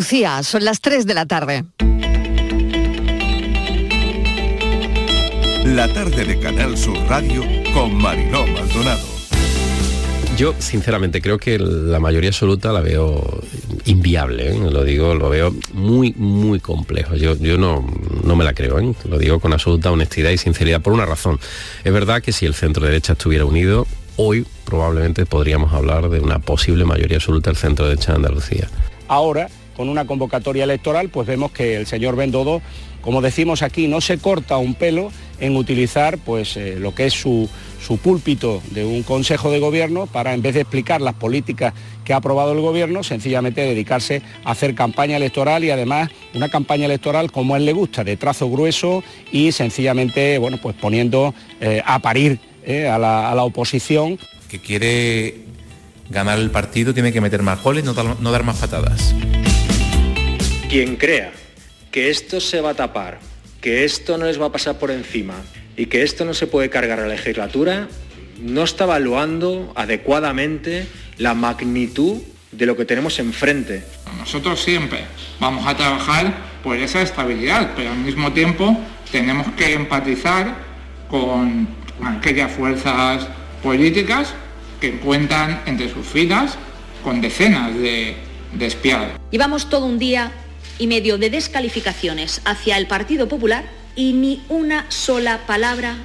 Lucía, son las 3 de la tarde. La tarde de Canal Sur Radio con Mariló Maldonado. Yo, sinceramente, creo que la mayoría absoluta la veo inviable, ¿eh? lo digo, lo veo muy, muy complejo. Yo, yo no, no me la creo, ¿eh? lo digo con absoluta honestidad y sinceridad por una razón. Es verdad que si el centro derecha estuviera unido, hoy probablemente podríamos hablar de una posible mayoría absoluta del centro derecha de Andalucía. Ahora, con una convocatoria electoral, pues vemos que el señor Bendodo, como decimos aquí, no se corta un pelo en utilizar pues, eh, lo que es su, su púlpito de un consejo de gobierno para, en vez de explicar las políticas que ha aprobado el gobierno, sencillamente dedicarse a hacer campaña electoral y además una campaña electoral como a él le gusta, de trazo grueso y sencillamente, bueno, pues poniendo eh, a parir eh, a, la, oposición. Que quiere ganar el partido tiene que meter más goles, no dar más patadas. Quien crea que esto se va a tapar, que esto no les va a pasar por encima y que esto no se puede cargar a la legislatura, no está evaluando adecuadamente la magnitud de lo que tenemos enfrente. Nosotros siempre vamos a trabajar por esa estabilidad, pero al mismo tiempo tenemos que empatizar con aquellas fuerzas políticas que cuentan entre sus filas con decenas de, de espiados. Llevamos todo un día y medio de descalificaciones hacia el Partido Popular y ni una sola palabra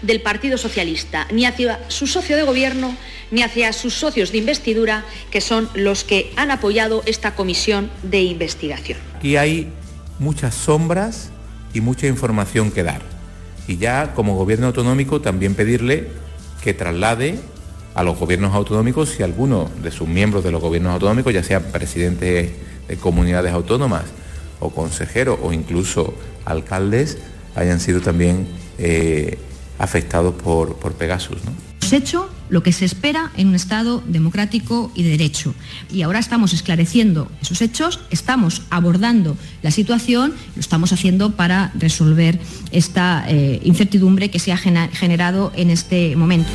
del Partido Socialista, ni hacia su socio de gobierno, ni hacia sus socios de investidura, que son los que han apoyado esta comisión de investigación. Aquí hay muchas sombras y mucha información que dar. Y ya como gobierno autonómico también pedirle que traslade a los gobiernos autonómicos si alguno de sus miembros de los gobiernos autonómicos, ya sean presidentes de comunidades autónomas o consejeros o incluso alcaldes, hayan sido también eh, afectados por, por Pegasus. ¿no? Hecho lo que se espera en un Estado democrático y de derecho. Y ahora estamos esclareciendo esos hechos, estamos abordando la situación, lo estamos haciendo para resolver esta eh, incertidumbre que se ha generado en este momento.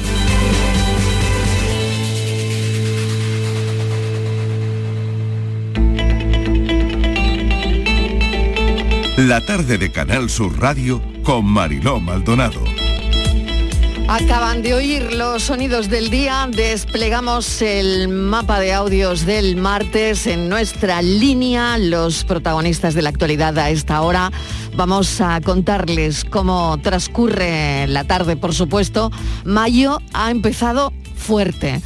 La tarde de Canal Sur Radio con Mariló Maldonado. Acaban de oír los sonidos del día, desplegamos el mapa de audios del martes en nuestra línea, los protagonistas de la actualidad a esta hora. Vamos a contarles cómo transcurre la tarde, por supuesto. Mayo ha empezado fuerte.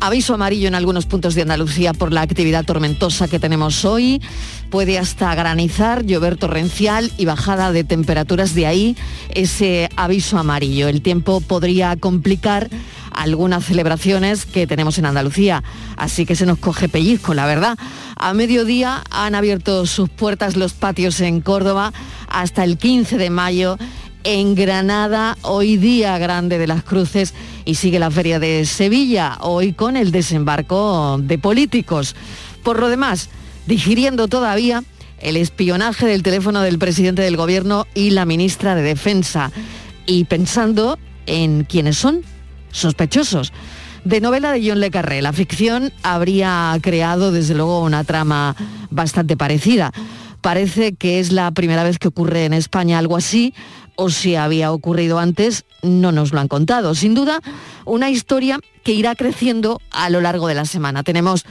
Aviso amarillo en algunos puntos de Andalucía por la actividad tormentosa que tenemos hoy. Puede hasta granizar, llover torrencial y bajada de temperaturas. De ahí ese aviso amarillo. El tiempo podría complicar algunas celebraciones que tenemos en Andalucía. Así que se nos coge pellizco, la verdad. A mediodía han abierto sus puertas los patios en Córdoba hasta el 15 de mayo en Granada, hoy día grande de las cruces, y sigue la feria de Sevilla, hoy con el desembarco de políticos. Por lo demás, digiriendo todavía el espionaje del teléfono del presidente del gobierno y la ministra de Defensa, y pensando en quiénes son sospechosos. De novela de John Le Carré, la ficción habría creado desde luego una trama bastante parecida. Parece que es la primera vez que ocurre en España algo así, o si había ocurrido antes, no nos lo han contado. Sin duda, una historia que irá creciendo a lo largo de la semana. Tenemos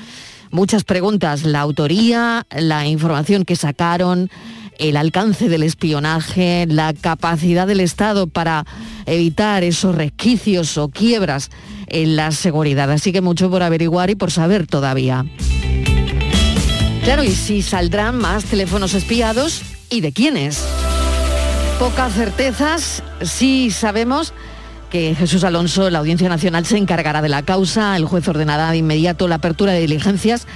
muchas preguntas, la autoría, la información que sacaron, el alcance del espionaje, la capacidad del Estado para evitar esos resquicios o quiebras en la seguridad. Así que mucho por averiguar y por saber todavía. Claro, y si saldrán más teléfonos espiados y de quiénes. Pocas certezas, sí sabemos que Jesús Alonso, la Audiencia Nacional, se encargará de la causa, el juez ordenará de inmediato la apertura de diligencias,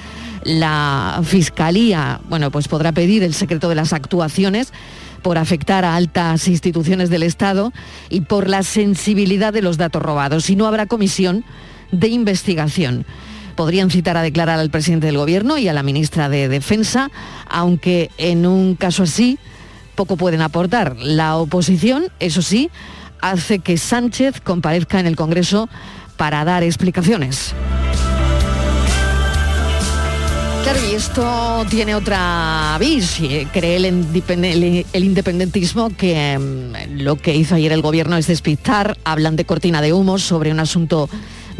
la Fiscalía, bueno, pues podrá pedir el secreto de las actuaciones por afectar a altas instituciones del Estado y por la sensibilidad de los datos robados. Y no habrá comisión de investigación. Podrían citar a declarar al presidente del Gobierno y a la ministra de Defensa, aunque en un caso así poco pueden aportar. La oposición, eso sí, hace que Sánchez comparezca en el Congreso para dar explicaciones. Claro, y esto tiene otra vis. Cree el, independentismo que mm, lo que hizo ayer el gobierno es despistar, hablan de cortina de humo sobre un asunto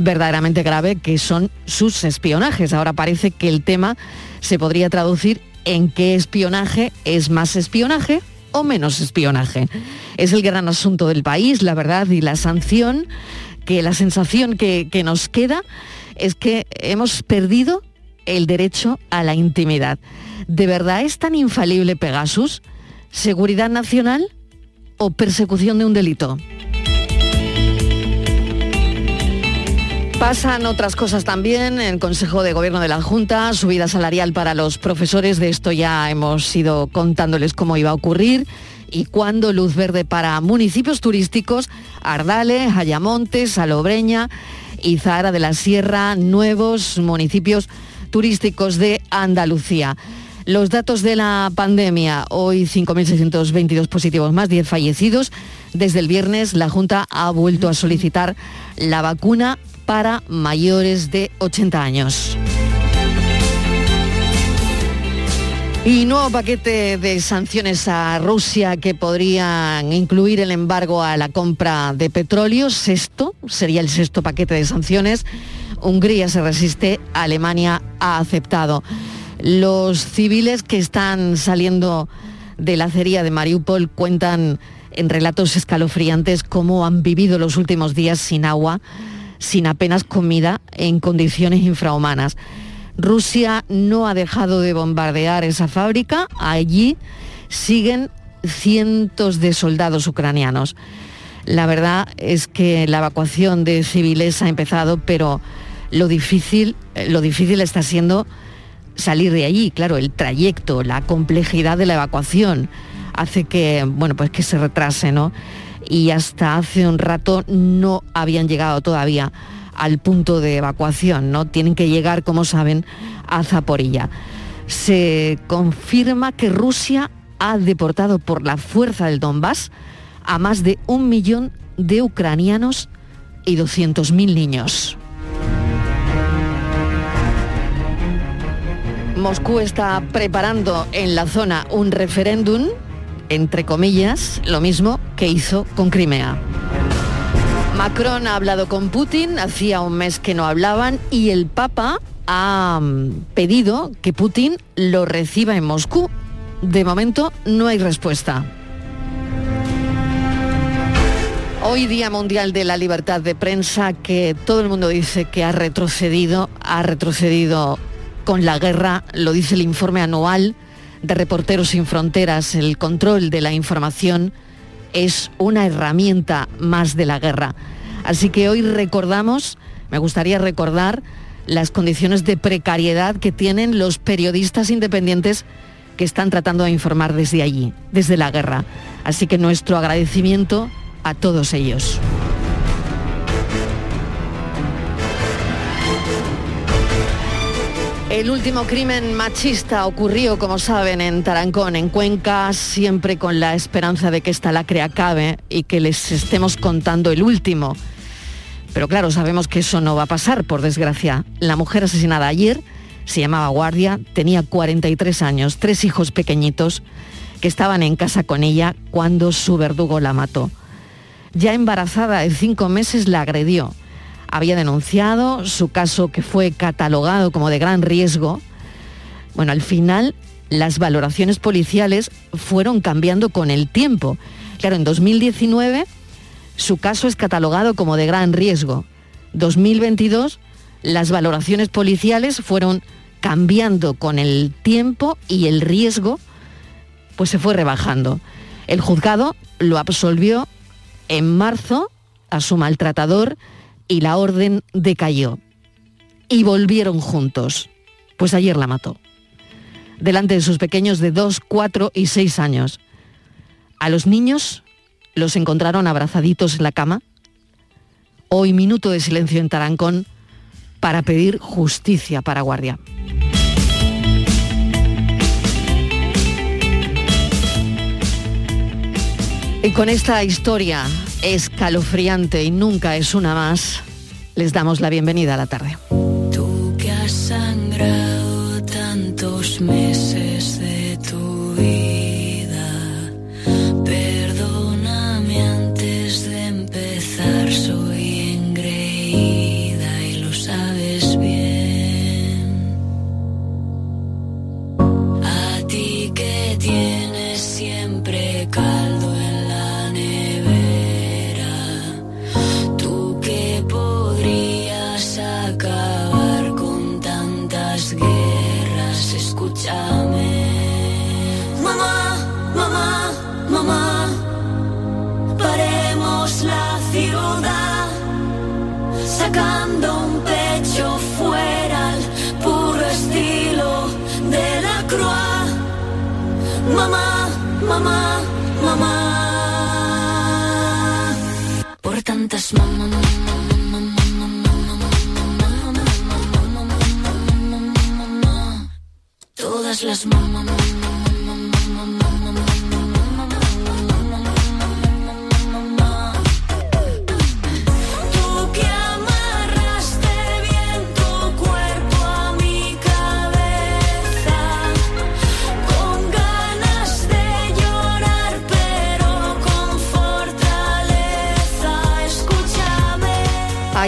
verdaderamente grave que son sus espionajes. Ahora parece que el tema se podría traducir en qué espionaje es más espionaje o menos espionaje. Es el gran asunto del país, la verdad, y la sanción, que la sensación que, que nos queda es que hemos perdido el derecho a la intimidad. ¿De verdad es tan infalible Pegasus? ¿Seguridad nacional o persecución de un delito? Pasan otras cosas también el Consejo de Gobierno de la Junta, subida salarial para los profesores, de esto ya hemos ido contándoles cómo iba a ocurrir y cuándo. Luz verde para municipios turísticos, Ardales, Ayamonte, Salobreña y Zahara de la Sierra, nuevos municipios turísticos de Andalucía. Los datos de la pandemia, hoy 5.622 positivos más, 10 fallecidos. Desde el viernes la Junta ha vuelto a solicitar la vacuna para mayores de 80 años. Y nuevo paquete de sanciones a Rusia que podrían incluir el embargo a la compra de petróleo. Sexto, sería el sexto paquete de sanciones Hungría se resiste, Alemania ha aceptado. Los civiles que están saliendo de la acería de Mariupol cuentan en relatos escalofriantes cómo han vivido los últimos días sin agua, sin apenas comida, en condiciones infrahumanas. Rusia no ha dejado de bombardear esa fábrica, allí siguen cientos de soldados ucranianos. La verdad es que la evacuación de civiles ha empezado, pero lo difícil, eh, lo difícil está siendo salir de allí, claro, el trayecto, la complejidad de la evacuación hace que, bueno, pues que se retrase, ¿no? Y hasta hace un rato no habían llegado todavía al punto de evacuación, ¿no? Tienen que llegar, como saben, a Zaporilla. Se confirma que Rusia ha deportado por la fuerza del Donbass a más de un millón de ucranianos y 200.000 niños. Moscú está preparando en la zona un referéndum, entre comillas, lo mismo que hizo con Crimea. Macron ha hablado con Putin, hacía un mes que no hablaban, y el Papa ha mm, pedido que Putin lo reciba en Moscú. De momento no hay respuesta. Hoy Día Mundial de la Libertad de Prensa, que todo el mundo dice que ha retrocedido, ha retrocedido con la guerra, lo dice el informe anual de Reporteros sin Fronteras, el control de la información es una herramienta más de la guerra. Así que hoy recordamos, me gustaría recordar las condiciones de precariedad que tienen los periodistas independientes que están tratando de informar desde allí, desde la guerra. Así que nuestro agradecimiento a todos ellos. El último crimen machista ocurrió, como saben, en Tarancón, en Cuenca, siempre con la esperanza de que esta lacre acabe y que les estemos contando el último. Pero claro, sabemos que eso no va a pasar, por desgracia. La mujer asesinada ayer se llamaba Guardia, tenía 43 años, tres hijos pequeñitos que estaban en casa con ella cuando su verdugo la mató. Ya embarazada de cinco meses la agredió había denunciado su caso que fue catalogado como de gran riesgo. Bueno, al final las valoraciones policiales fueron cambiando con el tiempo. Claro, en 2019 su caso es catalogado como de gran riesgo. 2022 las valoraciones policiales fueron cambiando con el tiempo y el riesgo pues se fue rebajando. El juzgado lo absolvió en marzo a su maltratador y la orden decayó. Y volvieron juntos. Pues ayer la mató. Delante de sus pequeños de 2, 4 y 6 años. A los niños los encontraron abrazaditos en la cama. Hoy minuto de silencio en Tarancón para pedir justicia para Guardia. Y con esta historia escalofriante y nunca es una más, les damos la bienvenida a la tarde. Tú que has sangrado meses de tu vida. Todas las mamá.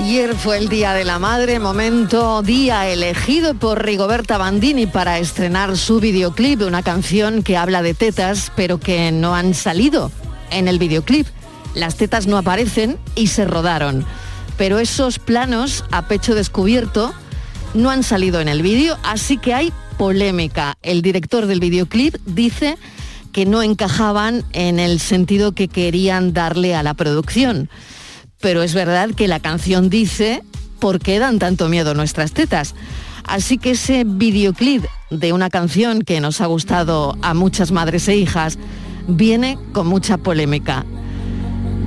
Ayer fue el Día de la Madre, momento, día elegido por Rigoberta Bandini para estrenar su videoclip, una canción que habla de tetas, pero que no han salido en el videoclip. Las tetas no aparecen y se rodaron. Pero esos planos a pecho descubierto no han salido en el vídeo, así que hay polémica. El director del videoclip dice que no encajaban en el sentido que querían darle a la producción pero es verdad que la canción dice ¿por qué dan tanto miedo nuestras tetas? Así que ese videoclip de una canción que nos ha gustado a muchas madres e hijas viene con mucha polémica.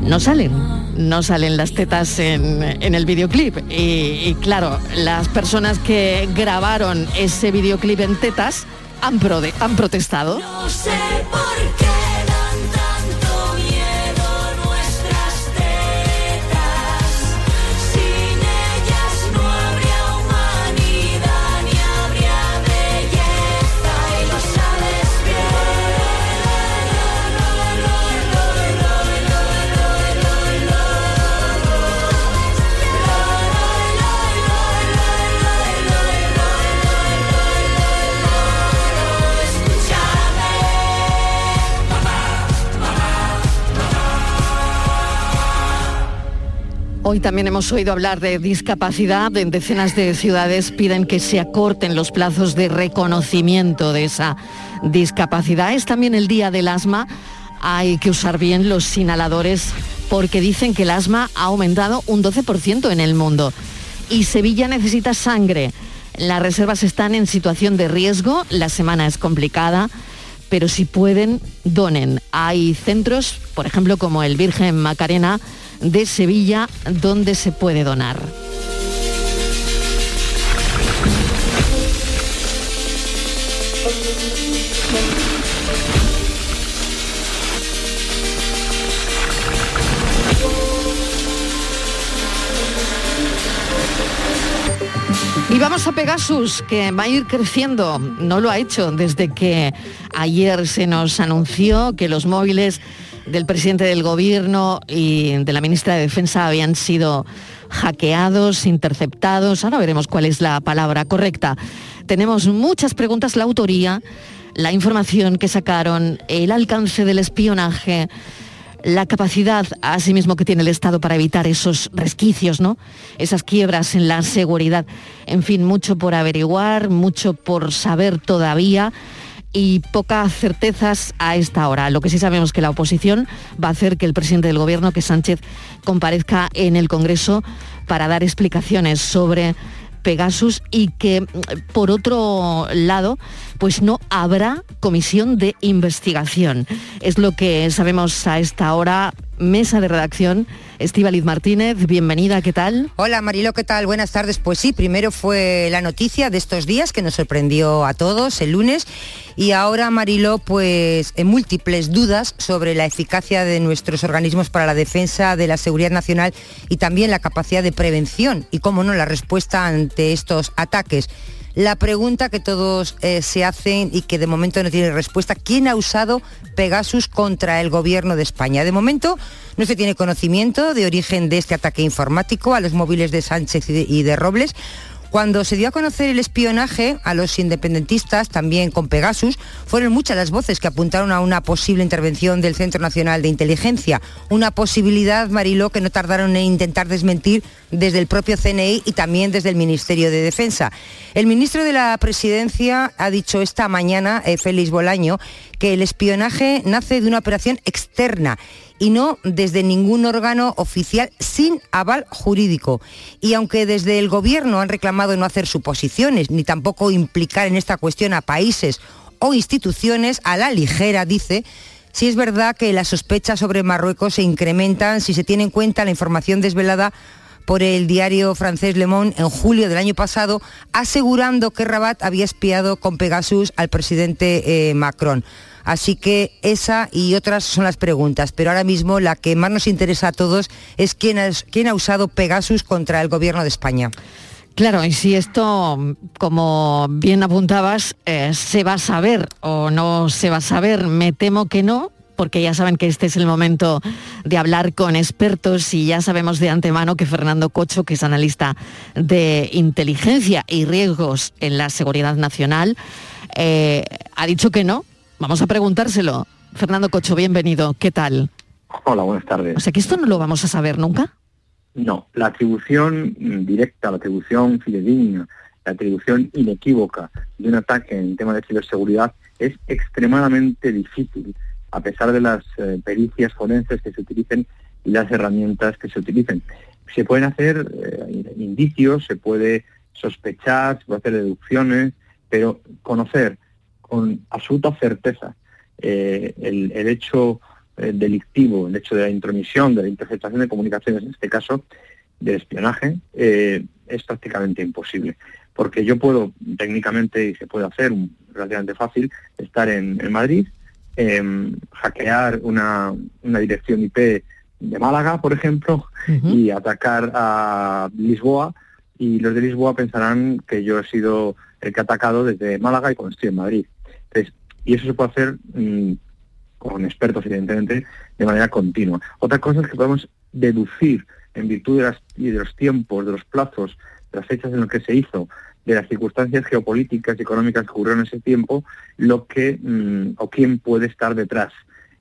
No salen, no salen las tetas en, el videoclip. Y, claro, las personas que grabaron ese videoclip en tetas han, han protestado. Por qué Hoy también hemos oído hablar de discapacidad. En decenas de ciudades piden que se acorten los plazos de reconocimiento de esa discapacidad. Es también el día del asma. Hay que usar bien los inhaladores porque dicen que el asma ha aumentado un 12% en el mundo. Y Sevilla necesita sangre. Las reservas están en situación de riesgo. La semana es complicada pero si pueden, donen. Hay centros, por ejemplo, como el Virgen Macarena de Sevilla, donde se puede donar. Y vamos a Pegasus, que va a ir creciendo. No lo ha hecho desde que ayer se nos anunció que los móviles del presidente del gobierno y de la ministra de Defensa habían sido hackeados, interceptados. Ahora veremos cuál es la palabra correcta. Tenemos muchas preguntas, la autoría, la información que sacaron, el alcance del espionaje, la capacidad asimismo que tiene el Estado para evitar esos resquicios, ¿no? Esas quiebras en la seguridad. En fin, mucho por averiguar, mucho por saber todavía y pocas certezas a esta hora. Lo que sí sabemos que la oposición va a hacer que el presidente del gobierno, que Sánchez, comparezca en el Congreso para dar explicaciones sobre Pegasus y que por otro lado pues no habrá comisión de investigación. Es lo que sabemos a esta hora. Mesa de redacción, Estíbaliz Martínez, bienvenida, ¿qué tal? Hola Marilo, ¿qué tal? Buenas tardes. Pues sí, primero fue la noticia de estos días que nos sorprendió a todos el lunes y ahora Marilo, pues en múltiples dudas sobre la eficacia de nuestros organismos para la defensa de la seguridad nacional y también la capacidad de prevención y, cómo no, la respuesta ante estos ataques. La pregunta que todos eh, se hacen y que de momento no tiene respuesta, ¿quién ha usado Pegasus contra el gobierno de España? De momento no se tiene conocimiento de origen de este ataque informático a los móviles de Sánchez y de, y de Robles. Cuando se dio a conocer el espionaje a los independentistas, también con Pegasus, fueron muchas las voces que apuntaron a una posible intervención del Centro Nacional de Inteligencia. Una posibilidad, Mariló, que no tardaron en intentar desmentir desde el propio CNI y también desde el Ministerio de Defensa. El ministro de la Presidencia ha dicho esta mañana, eh, Félix Bolaño, que el espionaje nace de una operación externa y no desde ningún órgano oficial sin aval jurídico. Y aunque desde el Gobierno han reclamado no hacer suposiciones ni tampoco implicar en esta cuestión a países o instituciones a la ligera, dice, sí es verdad que las sospechas sobre Marruecos se incrementan si se tiene en cuenta la información desvelada por el diario francés Le Monde en julio del año pasado, asegurando que Rabat había espiado con Pegasus al presidente eh, Macron. Así que esa y otras son las preguntas, pero ahora mismo la que más nos interesa a todos es quién ha, usado Pegasus contra el gobierno de España. Claro, y si esto, como bien apuntabas, eh, se va a saber o no se va a saber, me temo que no, porque ya saben que este es el momento de hablar con expertos y ya sabemos de antemano que Fernando Cocho, que es analista de inteligencia y riesgos en la seguridad nacional, eh, ha dicho que no. Vamos a preguntárselo. Fernando Cocho, bienvenido. ¿Qué tal? Hola, buenas tardes. O sea que esto no lo vamos a saber nunca. No, la atribución directa, la atribución fidedigna, la atribución inequívoca de un ataque en tema de ciberseguridad es extremadamente difícil, a pesar de las eh, pericias forenses que se utilicen y las herramientas que se utilicen. Se pueden hacer eh, indicios, se puede sospechar, se puede hacer deducciones, pero conocer con absoluta certeza eh, el, el hecho eh, delictivo, el hecho de la intromisión, de la interceptación de comunicaciones, en este caso del espionaje, eh, es prácticamente imposible. Porque yo puedo, técnicamente, y se puede hacer un- relativamente fácil, estar en, en Madrid, em, hackear una, una dirección IP de Málaga, por ejemplo, y atacar a Lisboa, y los de Lisboa pensarán que yo he sido el que ha atacado desde Málaga y cuando estoy en Madrid. Y eso se puede hacer mm, con expertos, evidentemente, de manera continua. Otra cosa es que podemos deducir, en virtud de, las, y de los tiempos, de los plazos, de las fechas en las que se hizo, de las circunstancias geopolíticas y económicas que ocurrieron en ese tiempo, lo que mm, o quién puede estar detrás.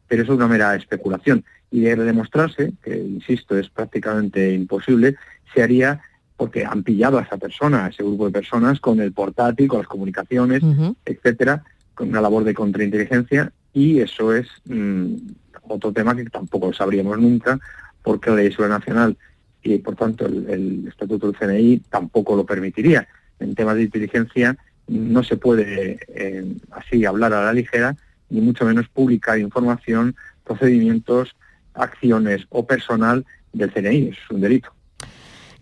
Pero eso es una mera especulación. Y de demostrarse, que insisto, es prácticamente imposible, se haría porque han pillado a esa persona, a ese grupo de personas, con el portátil, con las comunicaciones, etcétera, una labor de contrainteligencia y eso es mm, otro tema que tampoco sabríamos nunca porque la ley nacional y por tanto el, estatuto del CNI tampoco lo permitiría. En temas de inteligencia no se puede eh, así hablar a la ligera ni mucho menos publicar información, procedimientos, acciones o personal del CNI, es un delito.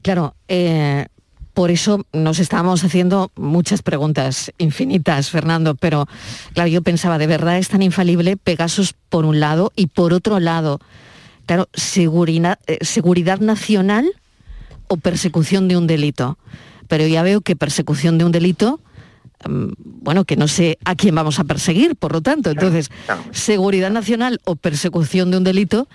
Claro, eh, por eso nos estamos haciendo muchas preguntas infinitas, Fernando, pero claro, yo pensaba, ¿de verdad es tan infalible Pegasus por un lado y por otro lado, claro, seguridad, eh, seguridad nacional o persecución de un delito? Pero ya veo que persecución de un delito, bueno, que no sé a quién vamos a perseguir, por lo tanto, entonces, seguridad nacional o persecución de un delito,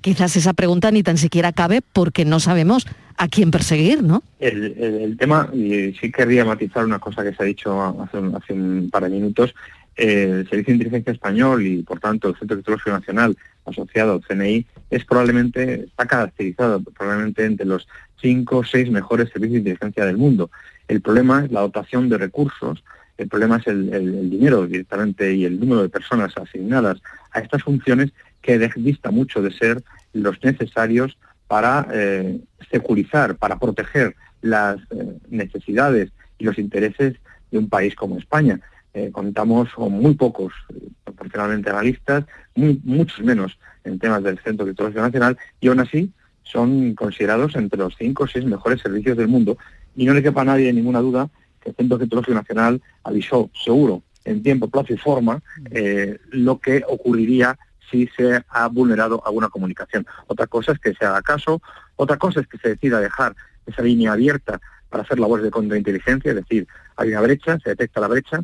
quizás esa pregunta ni tan siquiera cabe porque no sabemos a quién perseguir, ¿no? El, el- el tema, y sí querría matizar una cosa que se ha dicho hace un, hace un par de minutos, el Servicio de Inteligencia Español y, por tanto, el Centro Tecnológico Nacional asociado al CNI es probablemente, está caracterizado probablemente entre los cinco o seis mejores servicios de inteligencia del mundo. El problema es la dotación de recursos, el problema es el, dinero directamente y el número de personas asignadas a estas funciones que de- dista mucho de ser los necesarios para eh, securizar, para proteger las eh, necesidades y los intereses de un país como España. Eh, contamos con muy pocos, eh, proporcionalmente analistas, muchos menos en temas del Centro Tecnológico Nacional, y aún así son considerados entre los cinco o seis mejores servicios del mundo. Y no le quepa a nadie ninguna duda que el Centro Tecnológico Nacional avisó seguro, en tiempo, plazo y forma, eh, lo que ocurriría si se ha vulnerado alguna comunicación. Otra cosa es que se haga caso, otra cosa es que se decida dejar esa línea abierta para hacer labores de contrainteligencia, es decir, hay una brecha, se detecta la brecha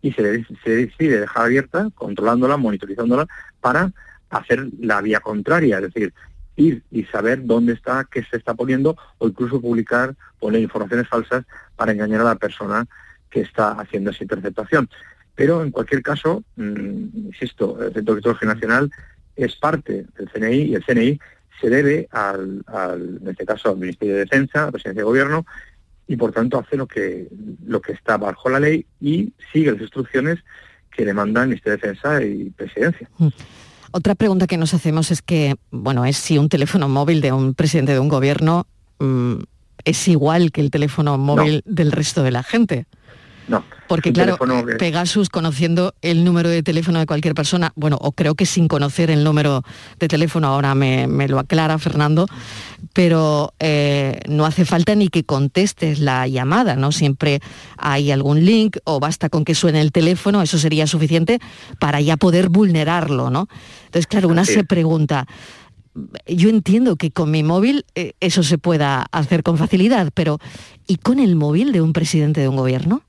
y se, se decide dejar abierta, controlándola, monitorizándola, para hacer la vía contraria, es decir, y saber dónde está, qué se está poniendo, o incluso publicar, poner informaciones falsas para engañar a la persona que está haciendo esa interceptación. Pero en cualquier caso, mm, insisto, el Centro de Criptología Nacional es parte del CNI y el CNI se debe al, en este caso al Ministerio de Defensa, a la Presidencia de Gobierno, y por tanto hace lo que, lo que está bajo la ley y sigue las instrucciones que le mandan el Ministerio de Defensa y Presidencia. Otra pregunta que nos hacemos es que, bueno, es si un teléfono móvil de un presidente de un gobierno mm, es igual que el teléfono móvil del resto de la gente. No. Porque claro, que- Pegasus conociendo el número de teléfono de cualquier persona, bueno, o creo que sin conocer el número de teléfono, ahora me, me lo aclara Fernando, pero eh, no hace falta ni que contestes la llamada, ¿no? Siempre hay algún link o basta con que suene el teléfono, eso sería suficiente para ya poder vulnerarlo, ¿no? Entonces, claro, una se pregunta, yo entiendo que con mi móvil eh, eso se pueda hacer con facilidad, pero ¿y con el móvil de un presidente de un gobierno?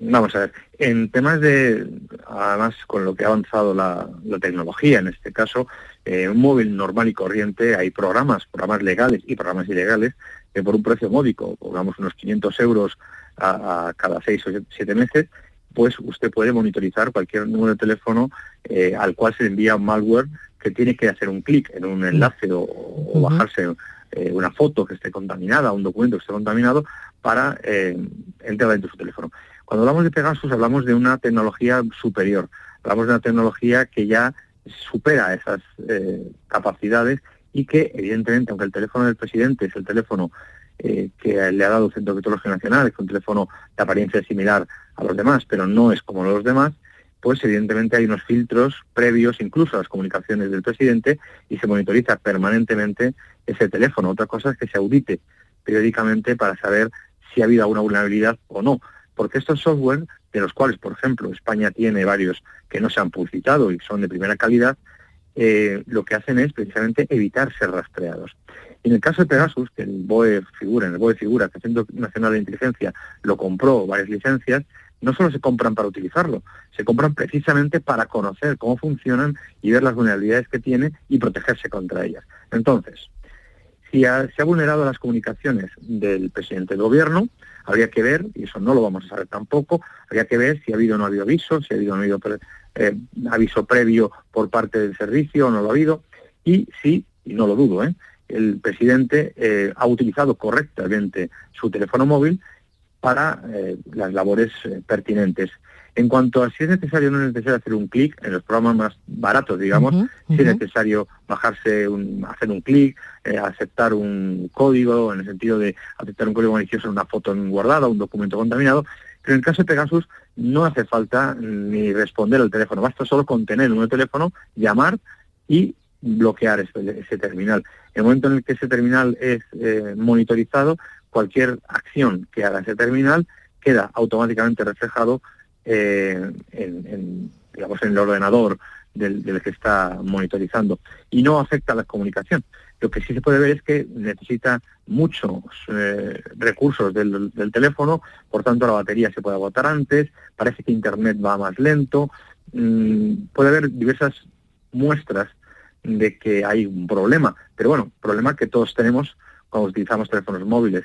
Vamos a ver, en temas de, además con lo que ha avanzado la, la tecnología, en este caso, eh, un móvil normal y corriente, hay programas, programas legales y programas ilegales, que por un precio módico, pongamos unos 500 euros a, a cada 6 o 7 meses, pues usted puede monitorizar cualquier número de teléfono eh, al cual se le envía un malware que tiene que hacer un clic en un enlace o, o bajarse eh, una foto que esté contaminada, un documento que esté contaminado, para eh, entrar dentro de su teléfono. Cuando hablamos de Pegasus hablamos de una tecnología superior, hablamos de una tecnología que ya supera esas eh, capacidades y que evidentemente, aunque el teléfono del presidente es el teléfono eh, que le ha dado el Centro de Criptología Nacional, es un teléfono de apariencia similar a los demás, pero no es como los demás, pues evidentemente hay unos filtros previos incluso a las comunicaciones del presidente y se monitoriza permanentemente ese teléfono. Otra cosa es que se audite periódicamente para saber si ha habido alguna vulnerabilidad o no. Porque estos software, de los cuales, por ejemplo, España tiene varios que no se han publicitado y son de primera calidad, eh, lo que hacen es precisamente evitar ser rastreados. En el caso de Pegasus, que el BOE figura, en el BOE figura que el Centro Nacional de Inteligencia lo compró varias licencias, no solo se compran para utilizarlo, se compran precisamente para conocer cómo funcionan y ver las vulnerabilidades que tiene y protegerse contra ellas. Entonces, si se ha vulnerado las comunicaciones del presidente del gobierno, habría que ver, y eso no lo vamos a saber tampoco, habría que ver si ha habido o no ha habido aviso, si ha habido o no ha habido eh, aviso previo por parte del servicio o no lo ha habido, y si, y no lo dudo, ¿eh? el presidente eh, ha utilizado correctamente su teléfono móvil para las labores pertinentes. En cuanto a si es necesario o no es necesario hacer un clic en los programas más baratos, digamos, Ujú, si es necesario bajarse, un, hacer un clic, eh, aceptar un código, en el sentido de aceptar un código malicioso en una foto guardada, un documento contaminado, pero en el caso de Pegasus no hace falta ni responder al teléfono, basta solo con tener un teléfono, llamar y bloquear ese, ese terminal. En el momento en el que ese terminal es eh, monitorizado, cualquier acción que haga ese terminal queda automáticamente reflejado eh, en, en, digamos, en el ordenador del, que está monitorizando y no afecta a la comunicación. Lo que sí se puede ver es que necesita muchos eh, recursos del, del teléfono, por tanto la batería se puede agotar antes, parece que Internet va más lento, mm, puede haber diversas muestras de que hay un problema, pero bueno, problema que todos tenemos cuando utilizamos teléfonos móviles.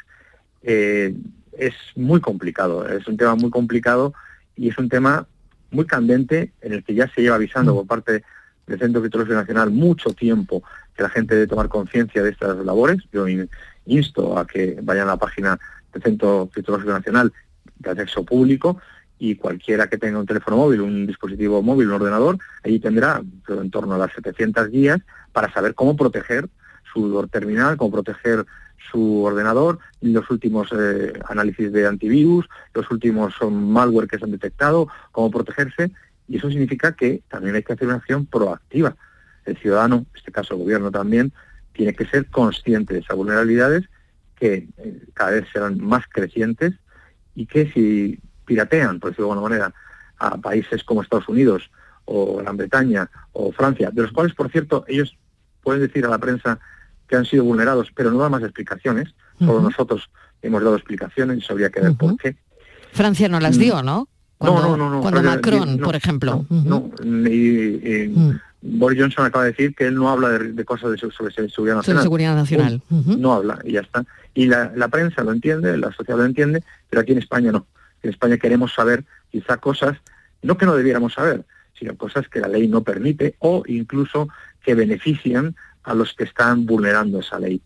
Eh, es muy complicado, es un tema muy complicado y es un tema muy candente en el que ya se lleva avisando por parte del Centro Criptología Nacional mucho tiempo que la gente debe tomar conciencia de estas labores. Yo in- insto a que vayan a la página del Centro Criptológico Nacional de acceso público y cualquiera que tenga un teléfono móvil, un dispositivo móvil, un ordenador, allí tendrá en torno a las 700 guías para saber cómo proteger su terminal, cómo proteger su ordenador, los últimos eh, análisis de antivirus, los últimos malware que se han detectado, cómo protegerse, y eso significa que también hay que hacer una acción proactiva. El ciudadano, en este caso el gobierno también, tiene que ser consciente de esas vulnerabilidades que eh, cada vez serán más crecientes y que si piratean, por decirlo de alguna manera, a países como Estados Unidos o Gran Bretaña o Francia, de los cuales, por cierto, ellos pueden decir a la prensa que han sido vulnerados, pero no dan más explicaciones, solo nosotros hemos dado explicaciones habría que ver por qué. Francia no las Mm. dio, ¿no? Cuando, no, no, no. cuando Francia- Macron, no, por ejemplo. No, y, y Mm. Boris Johnson acaba de decir que él no habla de, de cosas de, sobre seguridad Sobre nacional. seguridad nacional. No habla y ya está. Y la, la prensa lo entiende, la sociedad lo entiende, pero aquí en España no. En España queremos saber quizá cosas, no que no debiéramos saber, sino cosas que la ley no permite o incluso que benefician a los que están vulnerando esa ley.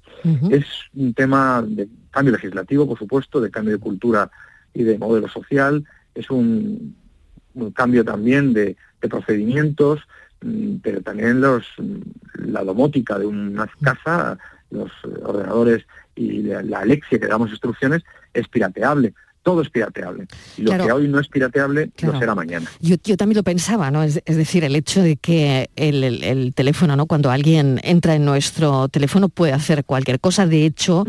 Es un tema de cambio legislativo, por supuesto, de cambio de cultura y de modelo social, es un, un cambio también de, de procedimientos, mm, pero también los, mm, la domótica de una casa, los eh, ordenadores y la, la Alexia que damos instrucciones es pirateable. Todo es pirateable. Y lo Claro. que hoy no es pirateable Claro. lo será mañana. Yo, yo también lo pensaba, ¿no? Es, es decir, el hecho de que el, el- el teléfono, ¿no? Cuando alguien entra en nuestro teléfono puede hacer cualquier cosa. De hecho,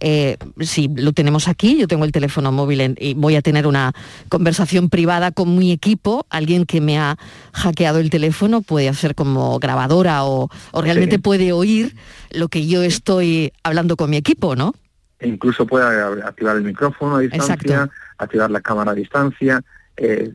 eh, si lo tenemos aquí, yo tengo el teléfono móvil en- y voy a tener una conversación privada con mi equipo, alguien que me ha hackeado el teléfono puede hacer como grabadora o, o realmente Sí. puede oír lo que yo estoy hablando con mi equipo, ¿no? E incluso puede activar el micrófono a distancia, Exacto. activar la cámara a distancia, eh,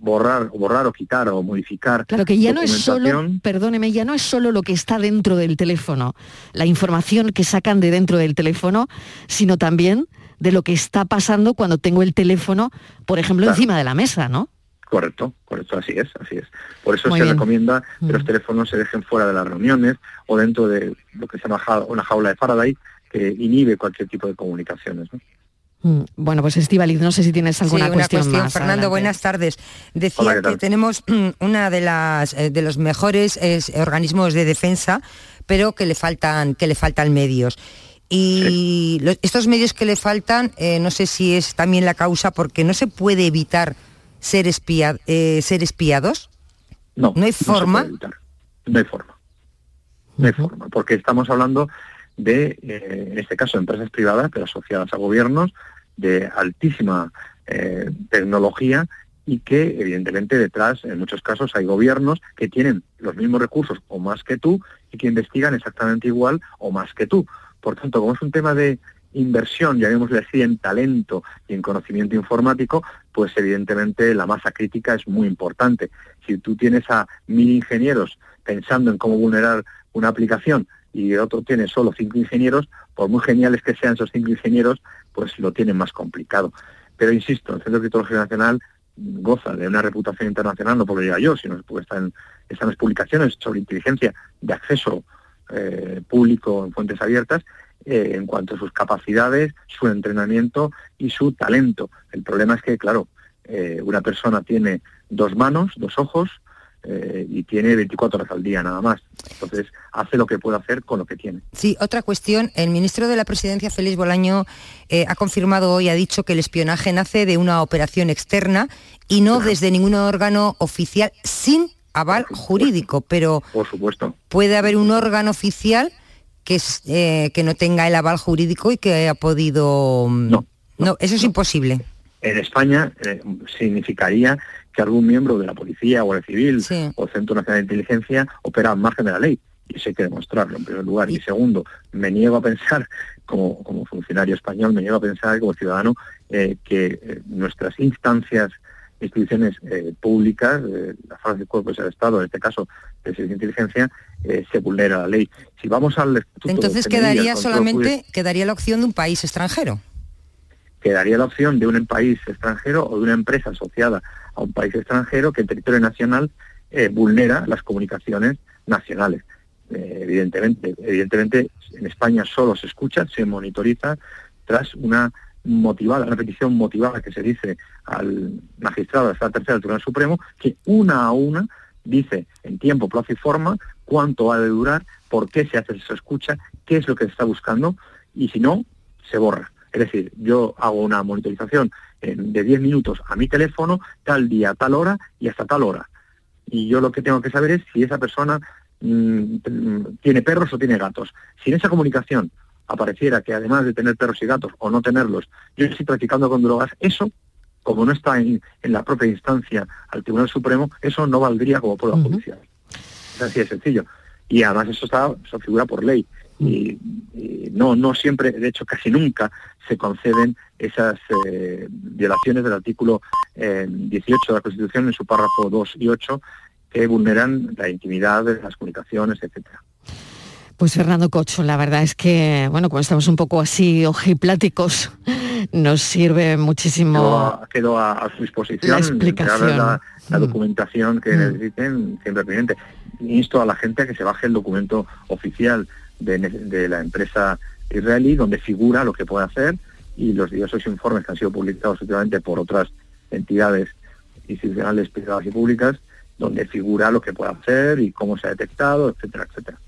borrar, borrar o quitar o modificar. Claro que ya no es solo, perdóneme, ya no es solo lo que está dentro del teléfono, la información que sacan de dentro del teléfono, sino también de lo que está pasando cuando tengo el teléfono, por ejemplo, Claro. encima de la mesa, ¿no? Correcto, correcto, así es, así es. Por eso Muy se bien. recomienda que Mm. los teléfonos se dejen fuera de las reuniones o dentro de lo que se llama ja- una jaula de Faraday que inhibe cualquier tipo de comunicaciones. ¿no? Mm, Bueno, pues Estivaliz, no sé si tienes alguna sí, una cuestión, cuestión. más. Fernando, adelante. buenas tardes. Decía Hola, ¿qué que tenemos mm, una de las eh, de los mejores eh, organismos de defensa, pero que le faltan que le faltan medios. Y lo- estos medios que le faltan, eh, no sé si es también la causa porque no se puede evitar ser espía- eh, ser espiados. No, no hay se forma. puede evitar. No hay forma. No hay forma, porque estamos hablando de, eh, en este caso, empresas privadas, pero asociadas a gobiernos de altísima eh, tecnología y que, evidentemente, detrás, en muchos casos, hay gobiernos que tienen los mismos recursos o más que tú y que investigan exactamente igual o más que tú. Por tanto, como es un tema de inversión, llamémosle así, en talento y en conocimiento informático, pues evidentemente la masa crítica es muy importante. Si tú tienes a mil ingenieros pensando en cómo vulnerar una aplicación y otro tiene solo cinco ingenieros, por muy geniales que sean esos cinco ingenieros, pues lo tienen más complicado. Pero insisto, el Centro de Criptología Nacional goza de una reputación internacional, no porque lo diga yo, sino porque están, están las publicaciones sobre inteligencia de acceso eh, público en fuentes abiertas eh, en cuanto a sus capacidades, su entrenamiento y su talento. El problema es que, claro, eh, una persona tiene dos manos, dos ojos eh, y tiene 24 horas al día nada más. Entonces, hace lo que puede hacer con lo que tiene. Sí, otra cuestión. El ministro de la Presidencia, Félix Bolaño, eh, ha confirmado hoy, ha dicho que el espionaje nace de una operación externa y no desde ningún órgano oficial sin aval jurídico, pero Por supuesto. puede haber un órgano oficial que, es, eh, que no tenga el aval jurídico y que haya podido... No, no, eso es imposible. En España eh, significaría que algún miembro de la policía, Guardia Civil Sí. o Centro Nacional de Inteligencia opera al margen de la ley. Y eso hay que demostrarlo, en primer lugar. Y segundo, me niego a pensar, como, como funcionario español, me niego a pensar como ciudadano, eh, que eh, nuestras instancias, instituciones eh, públicas, eh, las fuerzas de cuerpos del Estado, en este caso de Inteligencia, eh, se vulnera la ley. Si vamos al Estatuto Entonces quedaría solamente, quedaría la opción de un país extranjero. quedaría la opción de un país extranjero o de una empresa asociada a un país extranjero que en territorio nacional eh, vulnera las comunicaciones nacionales. Eh, evidentemente, evidentemente en España solo se escucha, se monitoriza tras una motivada, una petición motivada que se dice al magistrado de la tercera del Tribunal Supremo, que una a una dice en tiempo, plazo y forma cuánto ha de durar, por qué se hace esa escucha, qué es lo que se está buscando y si no, se borra. Es decir, yo hago una monitorización de 10 minutos a mi teléfono, tal día, tal hora y hasta tal hora. Y yo lo que tengo que saber es si esa persona mm, tiene perros o tiene gatos. Si en esa comunicación apareciera que además de tener perros y gatos o no tenerlos, yo estoy practicando con drogas, eso, como no está en, en la propia instancia al Tribunal Supremo, eso no valdría como prueba judicial. Es así de sencillo. Y además eso está, eso figura por ley. Y, y no, no siempre, de hecho casi nunca se conceden esas eh, violaciones del artículo eh, 18 de la Constitución en su párrafo 2 y 8 que vulneran la intimidad de las comunicaciones, etcétera. Pues Fernando Cocho, la verdad es que, bueno, como estamos un poco así ojipláticos, nos sirve muchísimo Quedo a, a- su disposición, la explicación. la Mm. documentación que Mm. necesiten siempre pendiente. Insto a la gente a que se baje el documento oficial de, la empresa israelí donde figura lo que puede hacer y los diversos informes que han sido publicados últimamente por otras entidades institucionales privadas y públicas donde figura lo que puede hacer y cómo se ha detectado, etcétera, etcétera.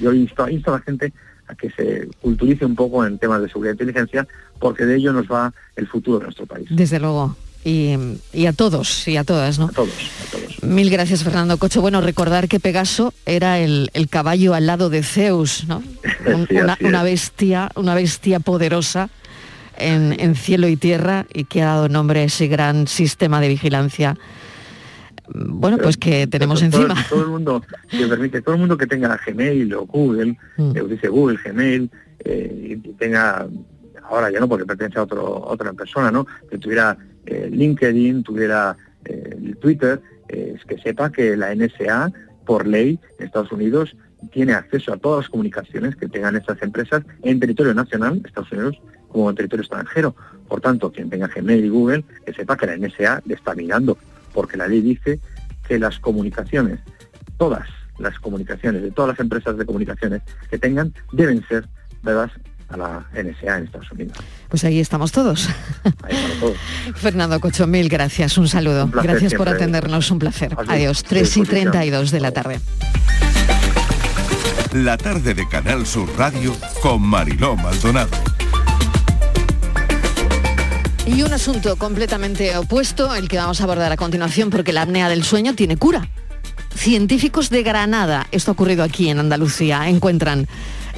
Yo insto, insto a la gente a que se culturice un poco en temas de seguridad e inteligencia porque de ello nos va el futuro de nuestro país. desde luego. Y, y a todos y a todas, ¿no? A todos, a todos. Mil gracias, Fernando Cocho. Bueno, recordar que Pegaso era el, el caballo al lado de Zeus, ¿no? Sí, una, bestia, una bestia poderosa en, en cielo y tierra y que ha dado nombre a ese gran sistema de vigilancia. Bueno, pues que tenemos todo, encima. Todo el mundo, me permite, todo el mundo que tenga Gmail o Google, Mm. eh, dice Google, Gmail, eh, y tenga, ahora ya no porque pertenece a, otro, otra persona, ¿no? Que tuviera eh, LinkedIn, tuviera eh, Twitter, eh, es que sepa que la NSA, por ley, en Estados Unidos, tiene acceso a todas las comunicaciones que tengan estas empresas en territorio nacional, Estados Unidos, como en territorio extranjero. Por tanto, quien tenga Gmail y Google, que sepa que la NSA le está mirando, porque la ley dice que las comunicaciones, todas las comunicaciones de todas las empresas de comunicaciones que tengan, deben ser dadas a la NSA en Estados Unidos. Pues ahí estamos todos. Ahí todos. Fernando Cocho, mil gracias, un saludo. Un placer gracias por atendernos, un placer. Adiós, a su 3 y disposición. 32 de la tarde. La tarde de Canal Sur Radio con Mariló Maldonado. Y un asunto completamente opuesto, el que vamos a abordar a continuación, porque la apnea del sueño tiene cura. Científicos de Granada, esto ha ocurrido aquí en Andalucía, encuentran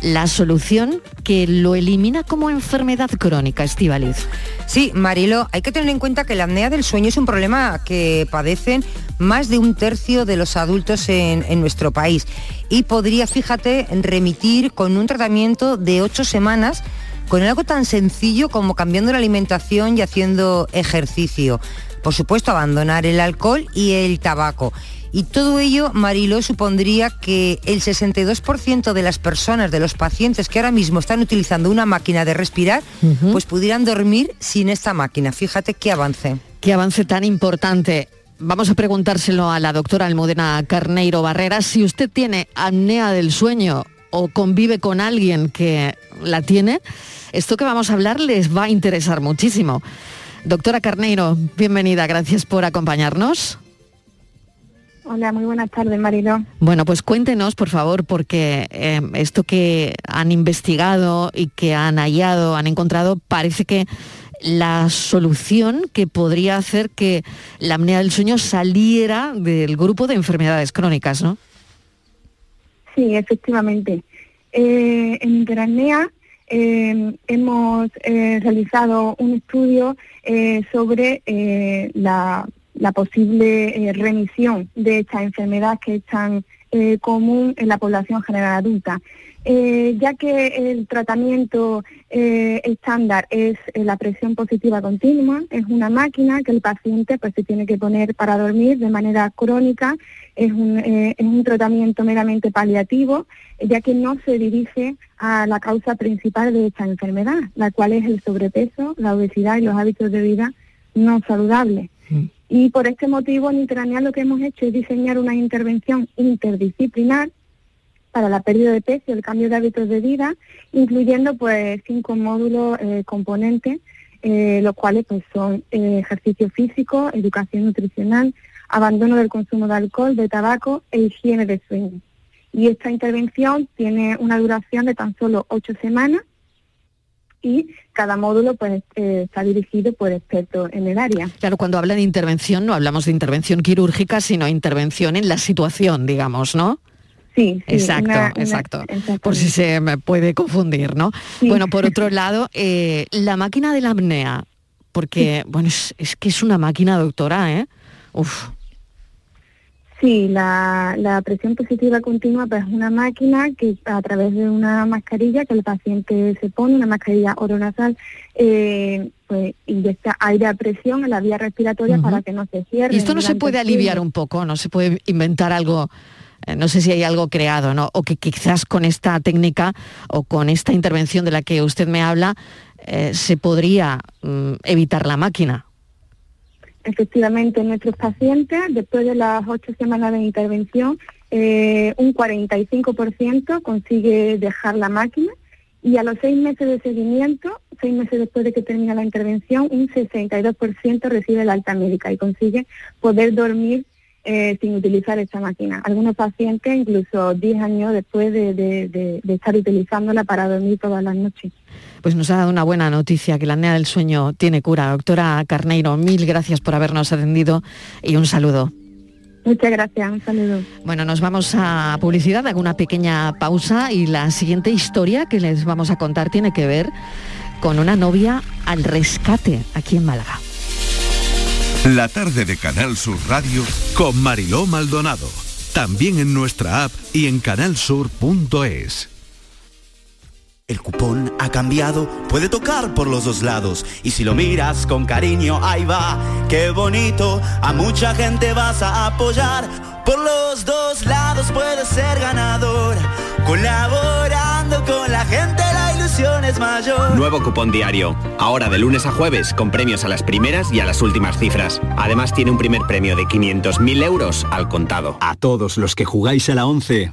la solución que lo elimina como enfermedad crónica, Estivaliz. Sí, Marilo, hay que tener en cuenta que la apnea del sueño es un problema que padecen más de un tercio de los adultos en, en nuestro país y podría, fíjate, remitir con un tratamiento de ocho semanas con algo tan sencillo como cambiando la alimentación y haciendo ejercicio. Por supuesto, abandonar el alcohol y el tabaco. Y todo ello, Mariló, supondría que el 62% de las personas, de los pacientes que ahora mismo están utilizando una máquina de respirar, pues pudieran dormir sin esta máquina. Fíjate qué avance. Qué avance tan importante. Vamos a preguntárselo a la doctora Almudena Carneiro Barrera. Si usted tiene apnea del sueño o convive con alguien que la tiene, esto que vamos a hablar les va a interesar muchísimo. Doctora Carneiro, bienvenida, gracias por acompañarnos. Hola, muy buenas tardes, Mariló. Bueno, pues cuéntenos, por favor, porque eh, esto que han investigado y que han hallado, han encontrado, parece que la solución que podría hacer que la apnea del sueño saliera del grupo de enfermedades crónicas, ¿no? Sí, efectivamente. Eh, en Interapnea eh, hemos realizado un estudio eh, sobre eh, la, la posible eh, remisión de esta enfermedad que es tan eh, común en la población general adulta. Eh, ya que el tratamiento estándar es la presión positiva continua, es una máquina que el paciente pues, se tiene que poner para dormir de manera crónica, es un, es un tratamiento meramente paliativo, ya que no se dirige a la causa principal de esta enfermedad, la cual es el sobrepeso, la obesidad y los hábitos de vida no saludables. Y por este motivo en Interania lo que hemos hecho es diseñar una intervención interdisciplinar para la pérdida de peso y el cambio de hábitos de vida, incluyendo pues cinco módulos eh, componentes, eh, los cuales pues son eh, ejercicio físico, educación nutricional, abandono del consumo de alcohol, de tabaco e higiene de sueño. Y esta intervención tiene una duración de tan solo ocho semanas y cada módulo pues eh, está dirigido por expertos en el área. Claro, cuando habla de intervención no hablamos de intervención quirúrgica, sino intervención en la situación, digamos, ¿no? Sí, sí, exacto, una- una- exacto. Por si se me puede confundir, ¿no? Bueno, por otro lado, eh, la máquina de la apnea, porque, bueno, es, es que es una máquina, doctora, ¿eh? Uf. Sí, la, la presión positiva continua pues, es una máquina que a través de una mascarilla que el paciente se pone, una mascarilla oronasal, eh, pues inyecta aire a presión en la vía respiratoria para que no se cierre. Y esto no se puede aliviar un poco, no se puede inventar algo, eh, no sé si hay algo creado, ¿no? O que quizás con esta técnica o con esta intervención de la que usted me habla eh, se podría mm, evitar la máquina. Efectivamente, nuestros pacientes, después de las ocho semanas de intervención, eh, un 45% consigue dejar la máquina y a los seis meses de seguimiento, seis meses después de que termina la intervención, un 62% recibe la alta médica y consigue poder dormir eh, sin utilizar esta máquina. Algunos pacientes incluso 10 años después de, de- de- de estar utilizándola para dormir todas las noches. Pues nos ha dado una buena noticia, que la apnea del sueño tiene cura. Doctora Carneiro, mil gracias por habernos atendido y un saludo. Muchas gracias, un saludo. Bueno, nos vamos a publicidad, hago una pequeña pausa y la siguiente historia que les vamos a contar tiene que ver con una novia al rescate aquí en Málaga. La tarde de Canal Sur Radio con Mariló Maldonado. También en nuestra app y en canalsur.es. El cupón ha cambiado, puede tocar por los dos lados. Y si lo miras con cariño, ahí va, qué bonito. A mucha gente vas a apoyar. Por los dos lados puedes ser ganador. Colaborando con la gente, la ilusión es mayor. Nuevo cupón diario. Ahora de lunes a jueves con premios a las primeras y a las últimas cifras. Además tiene un primer premio de 500.000 euros al contado. A todos los que jugáis a la 11,